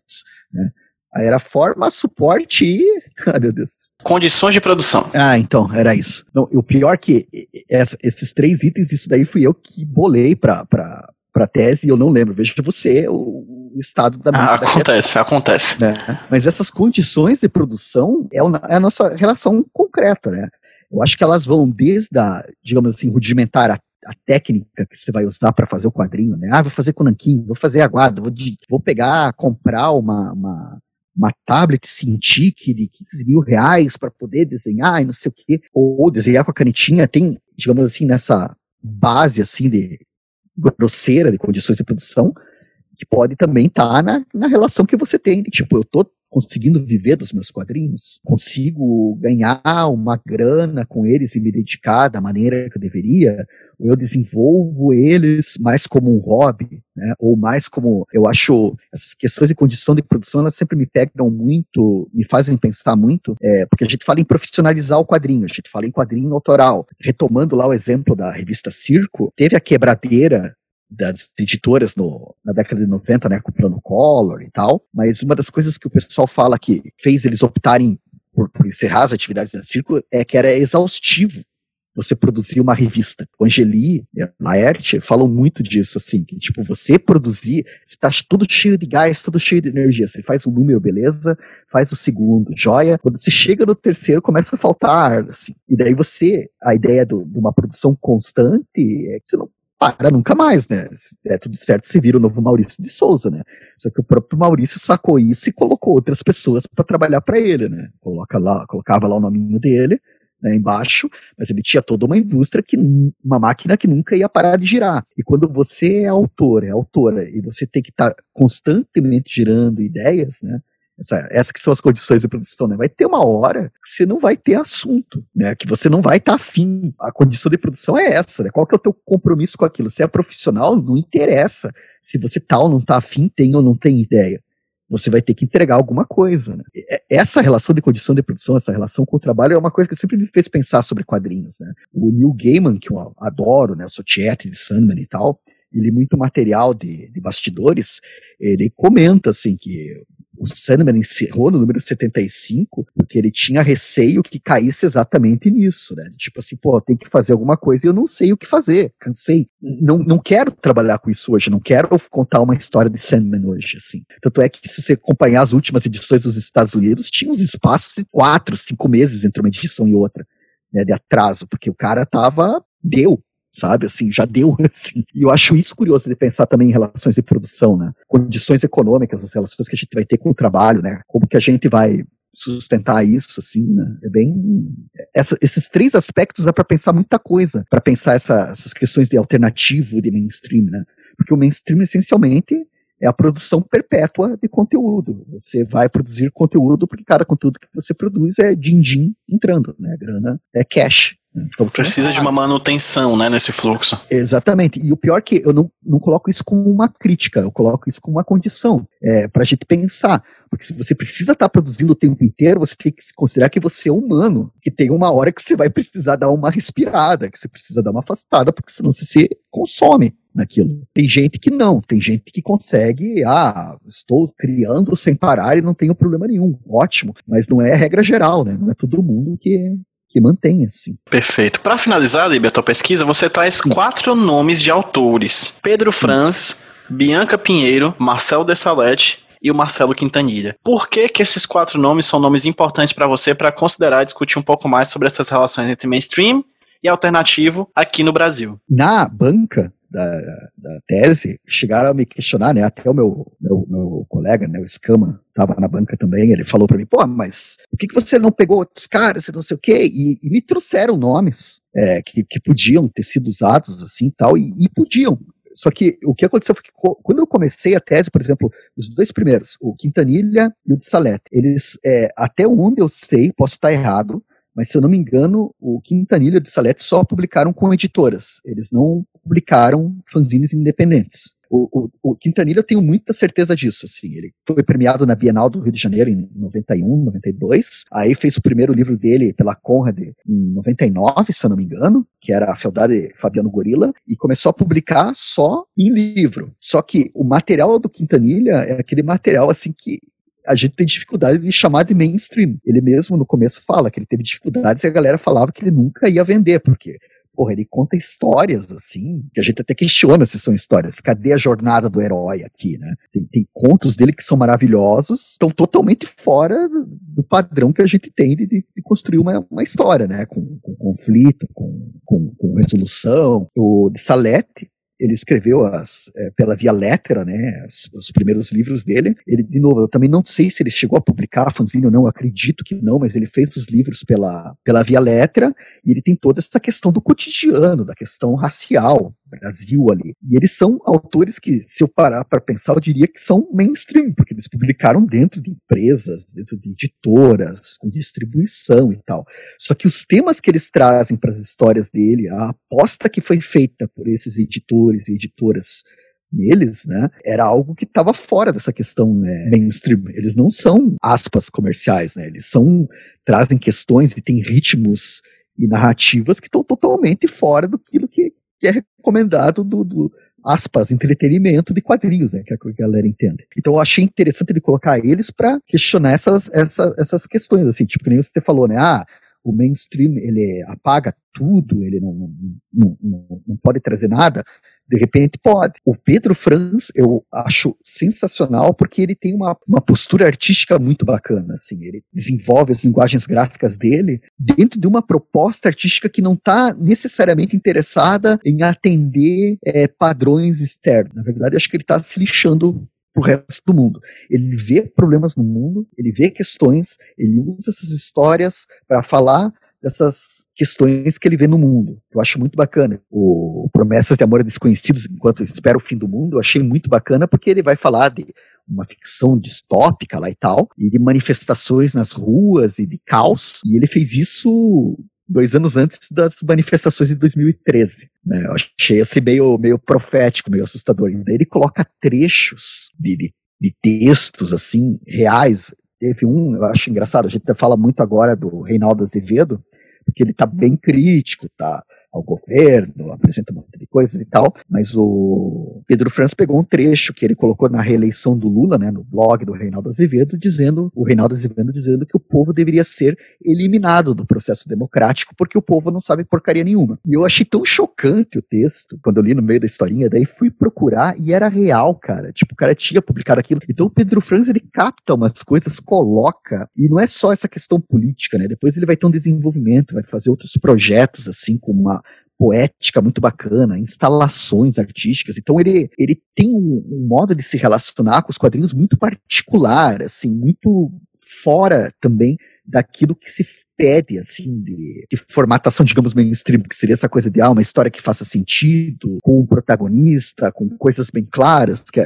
né? Aí era forma, suporte e. Ai, meu Deus. Condições de produção. Ah, então, era isso. Não, o pior que essa, esses três itens, isso daí fui eu que bolei para para tese e eu não lembro. Veja você o, o estado da ah, Acontece, acontece. Né? Mas essas condições de produção é, é, a nossa relação concreta, né? Eu acho que elas vão desde a, digamos assim, rudimentar a, técnica que você vai usar para fazer o quadrinho, né? Ah, vou fazer com nanquim, vou fazer aguado, vou, vou pegar, comprar uma, uma, uma tablet Cintiq de 15 mil reais para poder desenhar e não sei o quê, ou, ou desenhar com a canetinha, tem, digamos assim, nessa base assim de grosseira de condições de produção, que pode também estar tá na, na relação que você tem. De, tipo, eu tô conseguindo viver dos meus quadrinhos, consigo ganhar uma grana com eles e me dedicar da maneira que eu deveria, eu desenvolvo eles mais como um hobby, né? ou mais como, eu acho, essas questões de condição de produção, elas sempre me pegam muito, me fazem pensar muito, é, porque a gente fala em profissionalizar o quadrinho, a gente fala em quadrinho autoral. Retomando lá o exemplo da revista Circo, teve a quebradeira das editoras no, na década de 90, né, com o plano Collor e tal, mas uma das coisas que o pessoal fala que fez eles optarem por, por encerrar as atividades da Circo é que era exaustivo você produzir uma revista. O Angeli e a Laerte falam muito disso, assim, que tipo, você produzir, você tá tudo cheio de gás, tudo cheio de energia. Você faz um número, beleza, faz o segundo, joia. Quando você chega no terceiro, começa a faltar ar, assim. E daí você, a ideia do, de uma produção constante é que você não para nunca mais, né? É tudo certo, você vira o novo Maurício de Souza, né? Só que o próprio Maurício sacou isso e colocou outras pessoas para trabalhar para ele, né? Coloca lá, colocava lá o nominho dele, né, embaixo, mas ele tinha toda uma indústria que uma máquina que nunca ia parar de girar. E quando você é autor, é autora e você tem que estar tá constantemente girando ideias, né? Essa, essas que são as condições de produção, né? Vai ter uma hora que você não vai ter assunto, né? Que você não vai estar tá afim. A condição de produção é essa, né? Qual que é o teu compromisso com aquilo? Se é profissional, não interessa. Se você tá ou não tá afim, tem ou não tem ideia. Você vai ter que entregar alguma coisa, né? Essa relação de condição de produção, essa relação com o trabalho é uma coisa que sempre me fez pensar sobre quadrinhos, né? O Neil Gaiman, que eu adoro, né? Eu sou tiete de Sandman e tal, ele muito material de, de bastidores, ele comenta assim que o Sandman encerrou no número 75 porque ele tinha receio que caísse exatamente nisso, né? Tipo assim, pô, tem que fazer alguma coisa e eu não sei o que fazer, cansei. Não, não quero trabalhar com isso hoje, não quero contar uma história de Sandman hoje, assim. Tanto é que se você acompanhar as últimas edições dos Estados Unidos, tinha uns espaços de quatro, cinco meses entre uma edição e outra, né, de atraso, porque o cara tava, deu, sabe? Assim, já deu, assim. E eu acho isso curioso de pensar também em relações de produção, né? Condições econômicas, as relações que a gente vai ter com o trabalho, né? Como que a gente vai sustentar isso, assim, né? É bem. Essa, esses três aspectos dá para pensar muita coisa, para pensar essa, essas questões de alternativo de mainstream, né? Porque o mainstream, essencialmente, é a produção perpétua de conteúdo. Você vai produzir conteúdo porque cada conteúdo que você produz é din-din entrando, né? Grana é cash. Então, Precisa de uma manutenção, né, nesse fluxo. Exatamente. E o pior é que eu não, não coloco isso como uma crítica, eu coloco isso como uma condição é, para a gente pensar. Porque se você precisa estar tá produzindo o tempo inteiro, você tem que considerar que você é humano, que tem uma hora que você vai precisar dar uma respirada, que você precisa dar uma afastada, porque senão você se consome naquilo. Tem gente que não, tem gente que consegue, ah, estou criando sem parar e não tenho problema nenhum. Ótimo, mas não é a regra geral, né? Não é todo mundo que que mantém assim. Perfeito. Para finalizar, Libe, a tua pesquisa, você traz Sim. quatro nomes de autores: Pedro Franz, Bianca Pinheiro, Marcel Dessalete e o Marcelo Quintanilha. Por que que esses quatro nomes são nomes importantes para você para considerar e discutir um pouco mais sobre essas relações entre mainstream e alternativo aqui no Brasil? Na banca da, da tese, chegaram a me questionar, né? Até o meu, meu, meu colega, né, o Escama, estava na banca também, ele falou para mim, pô, mas por que, que você não pegou outros caras não sei o quê? E, e me trouxeram nomes é, que, que podiam ter sido usados assim tal, e, e podiam. Só que o que aconteceu foi que quando eu comecei a tese, por exemplo, os dois primeiros, o Quintanilha e o de Salete, eles, é, até onde eu sei, posso estar errado, mas se eu não me engano, o Quintanilha e o de Salete só publicaram com editoras. Eles não publicaram fanzines independentes. O, o, o, Quintanilha eu tenho muita certeza disso, assim, ele foi premiado na Bienal do Rio de Janeiro em 91, 92, aí fez o primeiro livro dele pela Conrad em 99, se eu não me engano, que era a Fealdade Fabiano Gorila, e começou a publicar só em livro. Só que o material do Quintanilha é aquele material, assim, que a gente tem dificuldade de chamar de mainstream. Ele mesmo no começo fala que ele teve dificuldades e a galera falava que ele nunca ia vender, porque porra, ele conta histórias, assim, que a gente até questiona se são histórias. Cadê a jornada do herói aqui, né? Tem, tem contos dele que são maravilhosos, estão totalmente fora do padrão que a gente tem de, de construir uma, uma história, né? Com, com conflito, com, com, com, resolução. O de Salete, ele escreveu as, é, pela Via Lettera, né, os, os, primeiros livros dele. Ele, de novo, eu também não sei se ele chegou a publicar a fanzine ou não, acredito que não, mas ele fez os livros pela, pela Via Lettera e ele tem toda essa questão do cotidiano, da questão racial, Brasil ali. E eles são autores que, se eu parar para pensar, eu diria que são mainstream, porque eles publicaram dentro de empresas, dentro de editoras, com distribuição e tal. Só que os temas que eles trazem para as histórias dele, a aposta que foi feita por esses editores e editoras neles, né, era algo que estava fora dessa questão né, mainstream. Eles não são aspas comerciais, né? Eles são trazem questões e têm ritmos e narrativas que estão totalmente fora do que, que é recomendado do, do aspas, entretenimento de quadrinhos, né, que, é a galera entende. Então eu achei interessante ele colocar eles para questionar essas, essas, essas questões, assim, tipo, que nem você falou, né, ah, o mainstream, ele apaga tudo, ele não, não, não, não pode trazer nada, de repente pode. O Pedro Franz eu acho sensacional porque ele tem uma, uma postura artística muito bacana. Assim, ele desenvolve as linguagens gráficas dele dentro de uma proposta artística que não está necessariamente interessada em atender é, padrões externos. Na verdade, acho que ele está se lixando pro resto do mundo. Ele vê problemas no mundo, ele vê questões, ele usa essas histórias para falar dessas questões que ele vê no mundo. Eu acho muito bacana. O Promessas de Amor a Desconhecidos, enquanto espera o fim do mundo, eu achei muito bacana porque ele vai falar de uma ficção distópica lá e tal, e de manifestações nas ruas e de caos, e ele fez isso dois anos antes das manifestações de 2013. Né? Eu achei assim meio, meio profético, meio assustador. E daí ele coloca trechos de, de, de textos assim reais. Teve um, eu acho engraçado, a gente fala muito agora do Reinaldo Azevedo, porque ele tá bem crítico, tá? Ao governo, apresenta um monte de coisas e tal, mas o Pedro Franz pegou um trecho que ele colocou na reeleição do Lula, né, no blog do Reinaldo Azevedo, dizendo, o Reinaldo Azevedo dizendo que o povo deveria ser eliminado do processo democrático porque o povo não sabe porcaria nenhuma. E eu achei tão chocante o texto, quando eu li no meio da historinha, daí fui procurar e era real, cara. Tipo, o cara tinha publicado aquilo. Então o Pedro Franz, ele capta umas coisas, coloca, e não é só essa questão política, né? Depois ele vai ter um desenvolvimento, vai fazer outros projetos, assim, com uma poética muito bacana, instalações artísticas. Então ele, ele tem um, um, modo de se relacionar com os quadrinhos muito particular, assim, muito fora também daquilo que se pede, assim, de, de, formatação, digamos, mainstream, que seria essa coisa de, ah, uma história que faça sentido, com um protagonista, com coisas bem claras, que,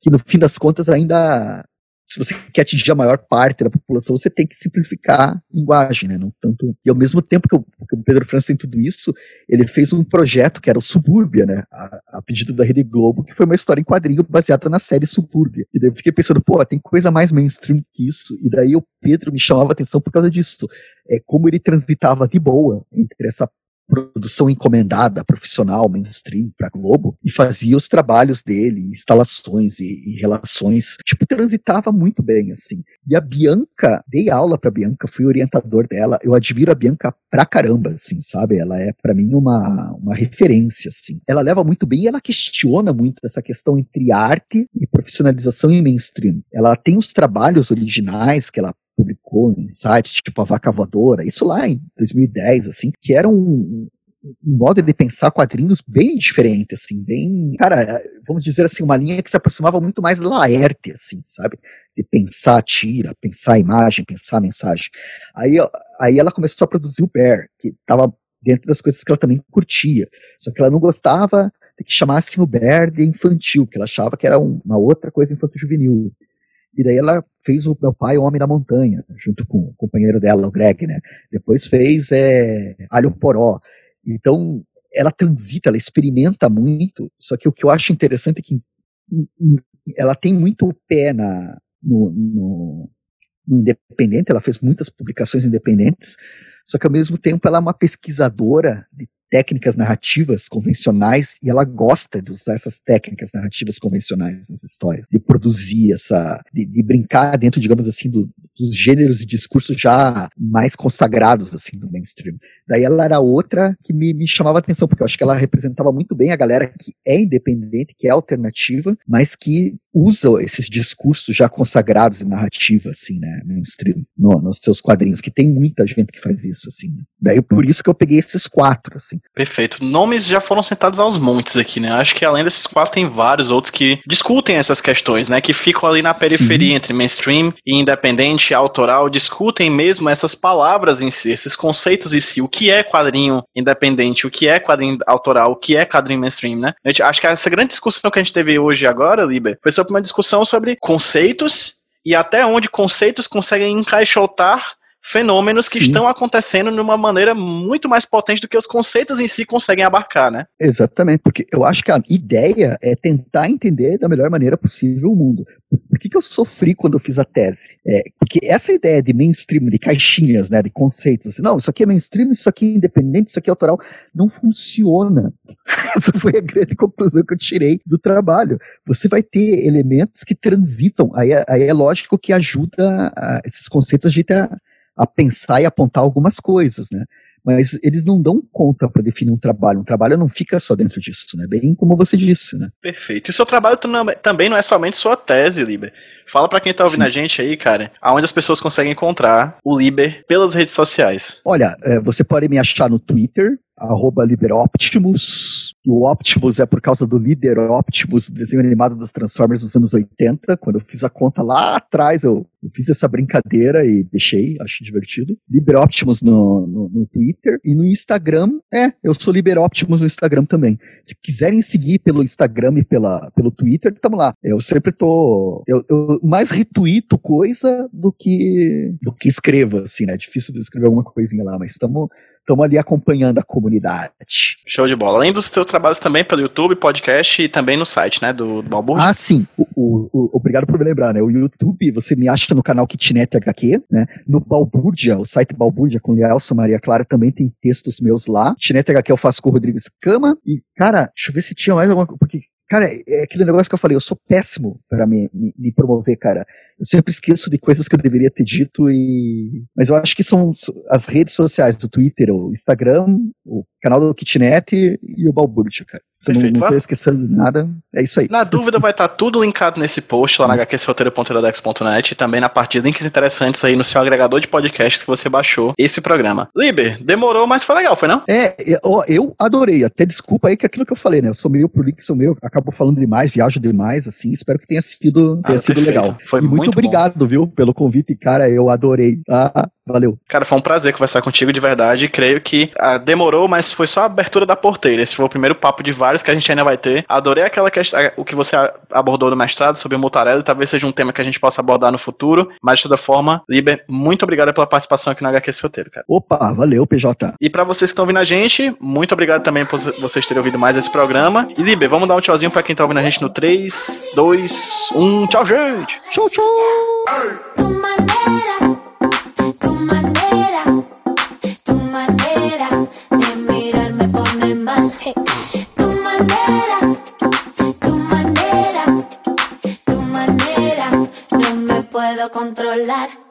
que no fim das contas ainda se você quer atingir a maior parte da população, você tem que simplificar a linguagem, né? Não tanto. E ao mesmo tempo que, que o Pedro França tem tudo isso, ele fez um projeto que era o Subúrbia, né? A, a, pedido da Rede Globo, que foi uma história em quadrinho baseada na série Subúrbia. E daí eu fiquei pensando, pô, tem coisa mais mainstream que isso. E daí o Pedro me chamava a atenção por causa disso. É como ele transitava de boa entre essa produção encomendada, profissional, mainstream para Globo, e fazia os trabalhos dele, instalações e, e, relações, tipo, transitava muito bem, assim. E a Bianca, dei aula pra Bianca, fui orientador dela, eu admiro a Bianca pra caramba, assim, sabe? Ela é, para mim, uma, uma referência, assim. Ela leva muito bem e ela questiona muito essa questão entre arte e profissionalização e mainstream. Ela tem os trabalhos originais que ela publicou em sites tipo a Vaca Voadora, isso lá em 2010, assim, que era um, um modo de pensar quadrinhos bem diferente, assim, bem, cara, vamos dizer assim, uma linha que se aproximava muito mais Laerte, assim, sabe? De pensar tira, pensar imagem, pensar mensagem. Aí, aí ela começou a produzir o Bear, que estava dentro das coisas que ela também curtia, só que ela não gostava de que chamassem o Bear de infantil, que ela achava que era uma outra coisa infanto-juvenil. E daí ela fez o meu pai, o Homem da Montanha, junto com o companheiro dela, o Greg, né? Depois fez é, Alho Poró. Então, ela transita, ela experimenta muito, só que o que eu acho interessante é que ela tem muito pé na, no, no, no independente, ela fez muitas publicações independentes, só que ao mesmo tempo ela é uma pesquisadora de técnicas narrativas convencionais e ela gosta de usar essas técnicas narrativas convencionais nas histórias, de produzir essa, de, de brincar dentro, digamos assim, do, dos gêneros e discursos já mais consagrados assim do mainstream. Daí ela era outra que me, me chamava atenção porque eu acho que ela representava muito bem a galera que é independente, que é alternativa, mas que usa esses discursos já consagrados em narrativa, assim, né, mainstream, no, nos seus quadrinhos, que tem muita gente que faz isso, assim. Né. Daí por isso que eu peguei esses quatro, assim. Perfeito. Nomes já foram sentados aos montes aqui, né? Acho que além desses quatro tem vários outros que discutem essas questões, né? Que ficam ali na periferia Sim. entre mainstream e independente, autoral, discutem mesmo essas palavras em si, esses conceitos em si. O que é quadrinho independente, o que é quadrinho autoral, o que é quadrinho mainstream, né? Eu acho que essa grande discussão que a gente teve hoje agora, Liber, foi sobre uma discussão sobre conceitos e até onde conceitos conseguem encaixotar fenômenos que Sim. estão acontecendo de uma maneira muito mais potente do que os conceitos em si conseguem abarcar, né? Exatamente, porque eu acho que a ideia é tentar entender da melhor maneira possível o mundo. Que eu sofri quando eu fiz a tese? É, porque essa ideia de mainstream, de caixinhas, né, de conceitos, assim, não, isso aqui é mainstream, isso aqui é independente, isso aqui é autoral, não funciona. Essa foi a grande conclusão que eu tirei do trabalho. Você vai ter elementos que transitam, aí, é, aí é lógico que ajuda a, esses conceitos a gente a a pensar e apontar algumas coisas, né? Mas eles não dão conta para definir um trabalho. Um trabalho não fica só dentro disso, né? Bem como você disse, né? Perfeito. E seu trabalho também não é somente sua tese, Liber. Fala para quem tá ouvindo Sim. a gente aí, cara, aonde as pessoas conseguem encontrar o Liber pelas redes sociais. Olha, é, você pode me achar no Twitter, arroba LiberOptimus. E o Optimus é por causa do líder Optimus, desenho animado dos Transformers dos anos 80. Quando eu fiz a conta lá atrás, eu, eu fiz essa brincadeira e deixei, acho divertido. LiberOptimus no, no, no, Twitter. E no Instagram, é, eu sou LiberOptimus no Instagram também. Se quiserem seguir pelo Instagram e pela, pelo Twitter, tamo lá. Eu sempre tô. Eu, eu mais retuito coisa do que, do que escrevo, assim, né? É difícil de escrever alguma coisinha lá, mas estamos estamos ali acompanhando a comunidade. Show de bola. Além dos seus trabalhos também pelo YouTube, podcast e também no site, né, do, do Balbúrdia. Ah, sim. O, o, o, obrigado por me lembrar, né? O YouTube, você me acha no canal Kitnet HQ, né? No Balbúrdia, o site Balbúrdia com Nelson Maria Clara também tem textos meus lá. Kitnet HQ eu faço com o Rodrigo Escama. E, cara, deixa eu ver se tinha mais alguma coisa. Porque Cara, é aquele negócio que eu falei, eu sou péssimo para me, me, me, promover, cara. Eu sempre esqueço de coisas que eu deveria ter dito e. Mas eu acho que são as redes sociais, do Twitter, o Instagram, o canal do Kitnet e o Balbúrdia, cara. Se Perfeito. não, não tô esquecendo nada, é isso aí. Na dúvida, vai estar tá tudo linkado nesse post lá na hqsroteiro.iradex.net e também na parte de links interessantes aí no seu agregador de podcast que você baixou esse programa. Liber, demorou, mas foi legal, foi não? É, eu, eu adorei. Até desculpa aí que é aquilo que eu falei, né? Eu sou meio prolixo, sou meio, acabo falando demais, viajo demais, assim. Espero que tenha sido, tenha ah, sido legal. Foi e muito, muito obrigado, viu, pelo convite, cara. Eu adorei. Ah, Valeu. Cara, foi um prazer conversar contigo de verdade. Creio que ah, demorou, mas foi só a abertura da porteira. Esse foi o primeiro papo de vários que a gente ainda vai ter. Adorei aquela questão, o que você abordou no mestrado sobre o mutarela. Talvez seja um tema que a gente possa abordar no futuro. Mas de toda forma, Liber, muito obrigado pela participação aqui no HQ Roteiro, cara. Opa, valeu, PJ. E para vocês que estão ouvindo a gente, muito obrigado também por vocês terem ouvido mais esse programa. E Liber, vamos dar um tchauzinho para quem tá ouvindo a gente no 3, 2, 1. Tchau, gente. Tchau, tchau. Controlar.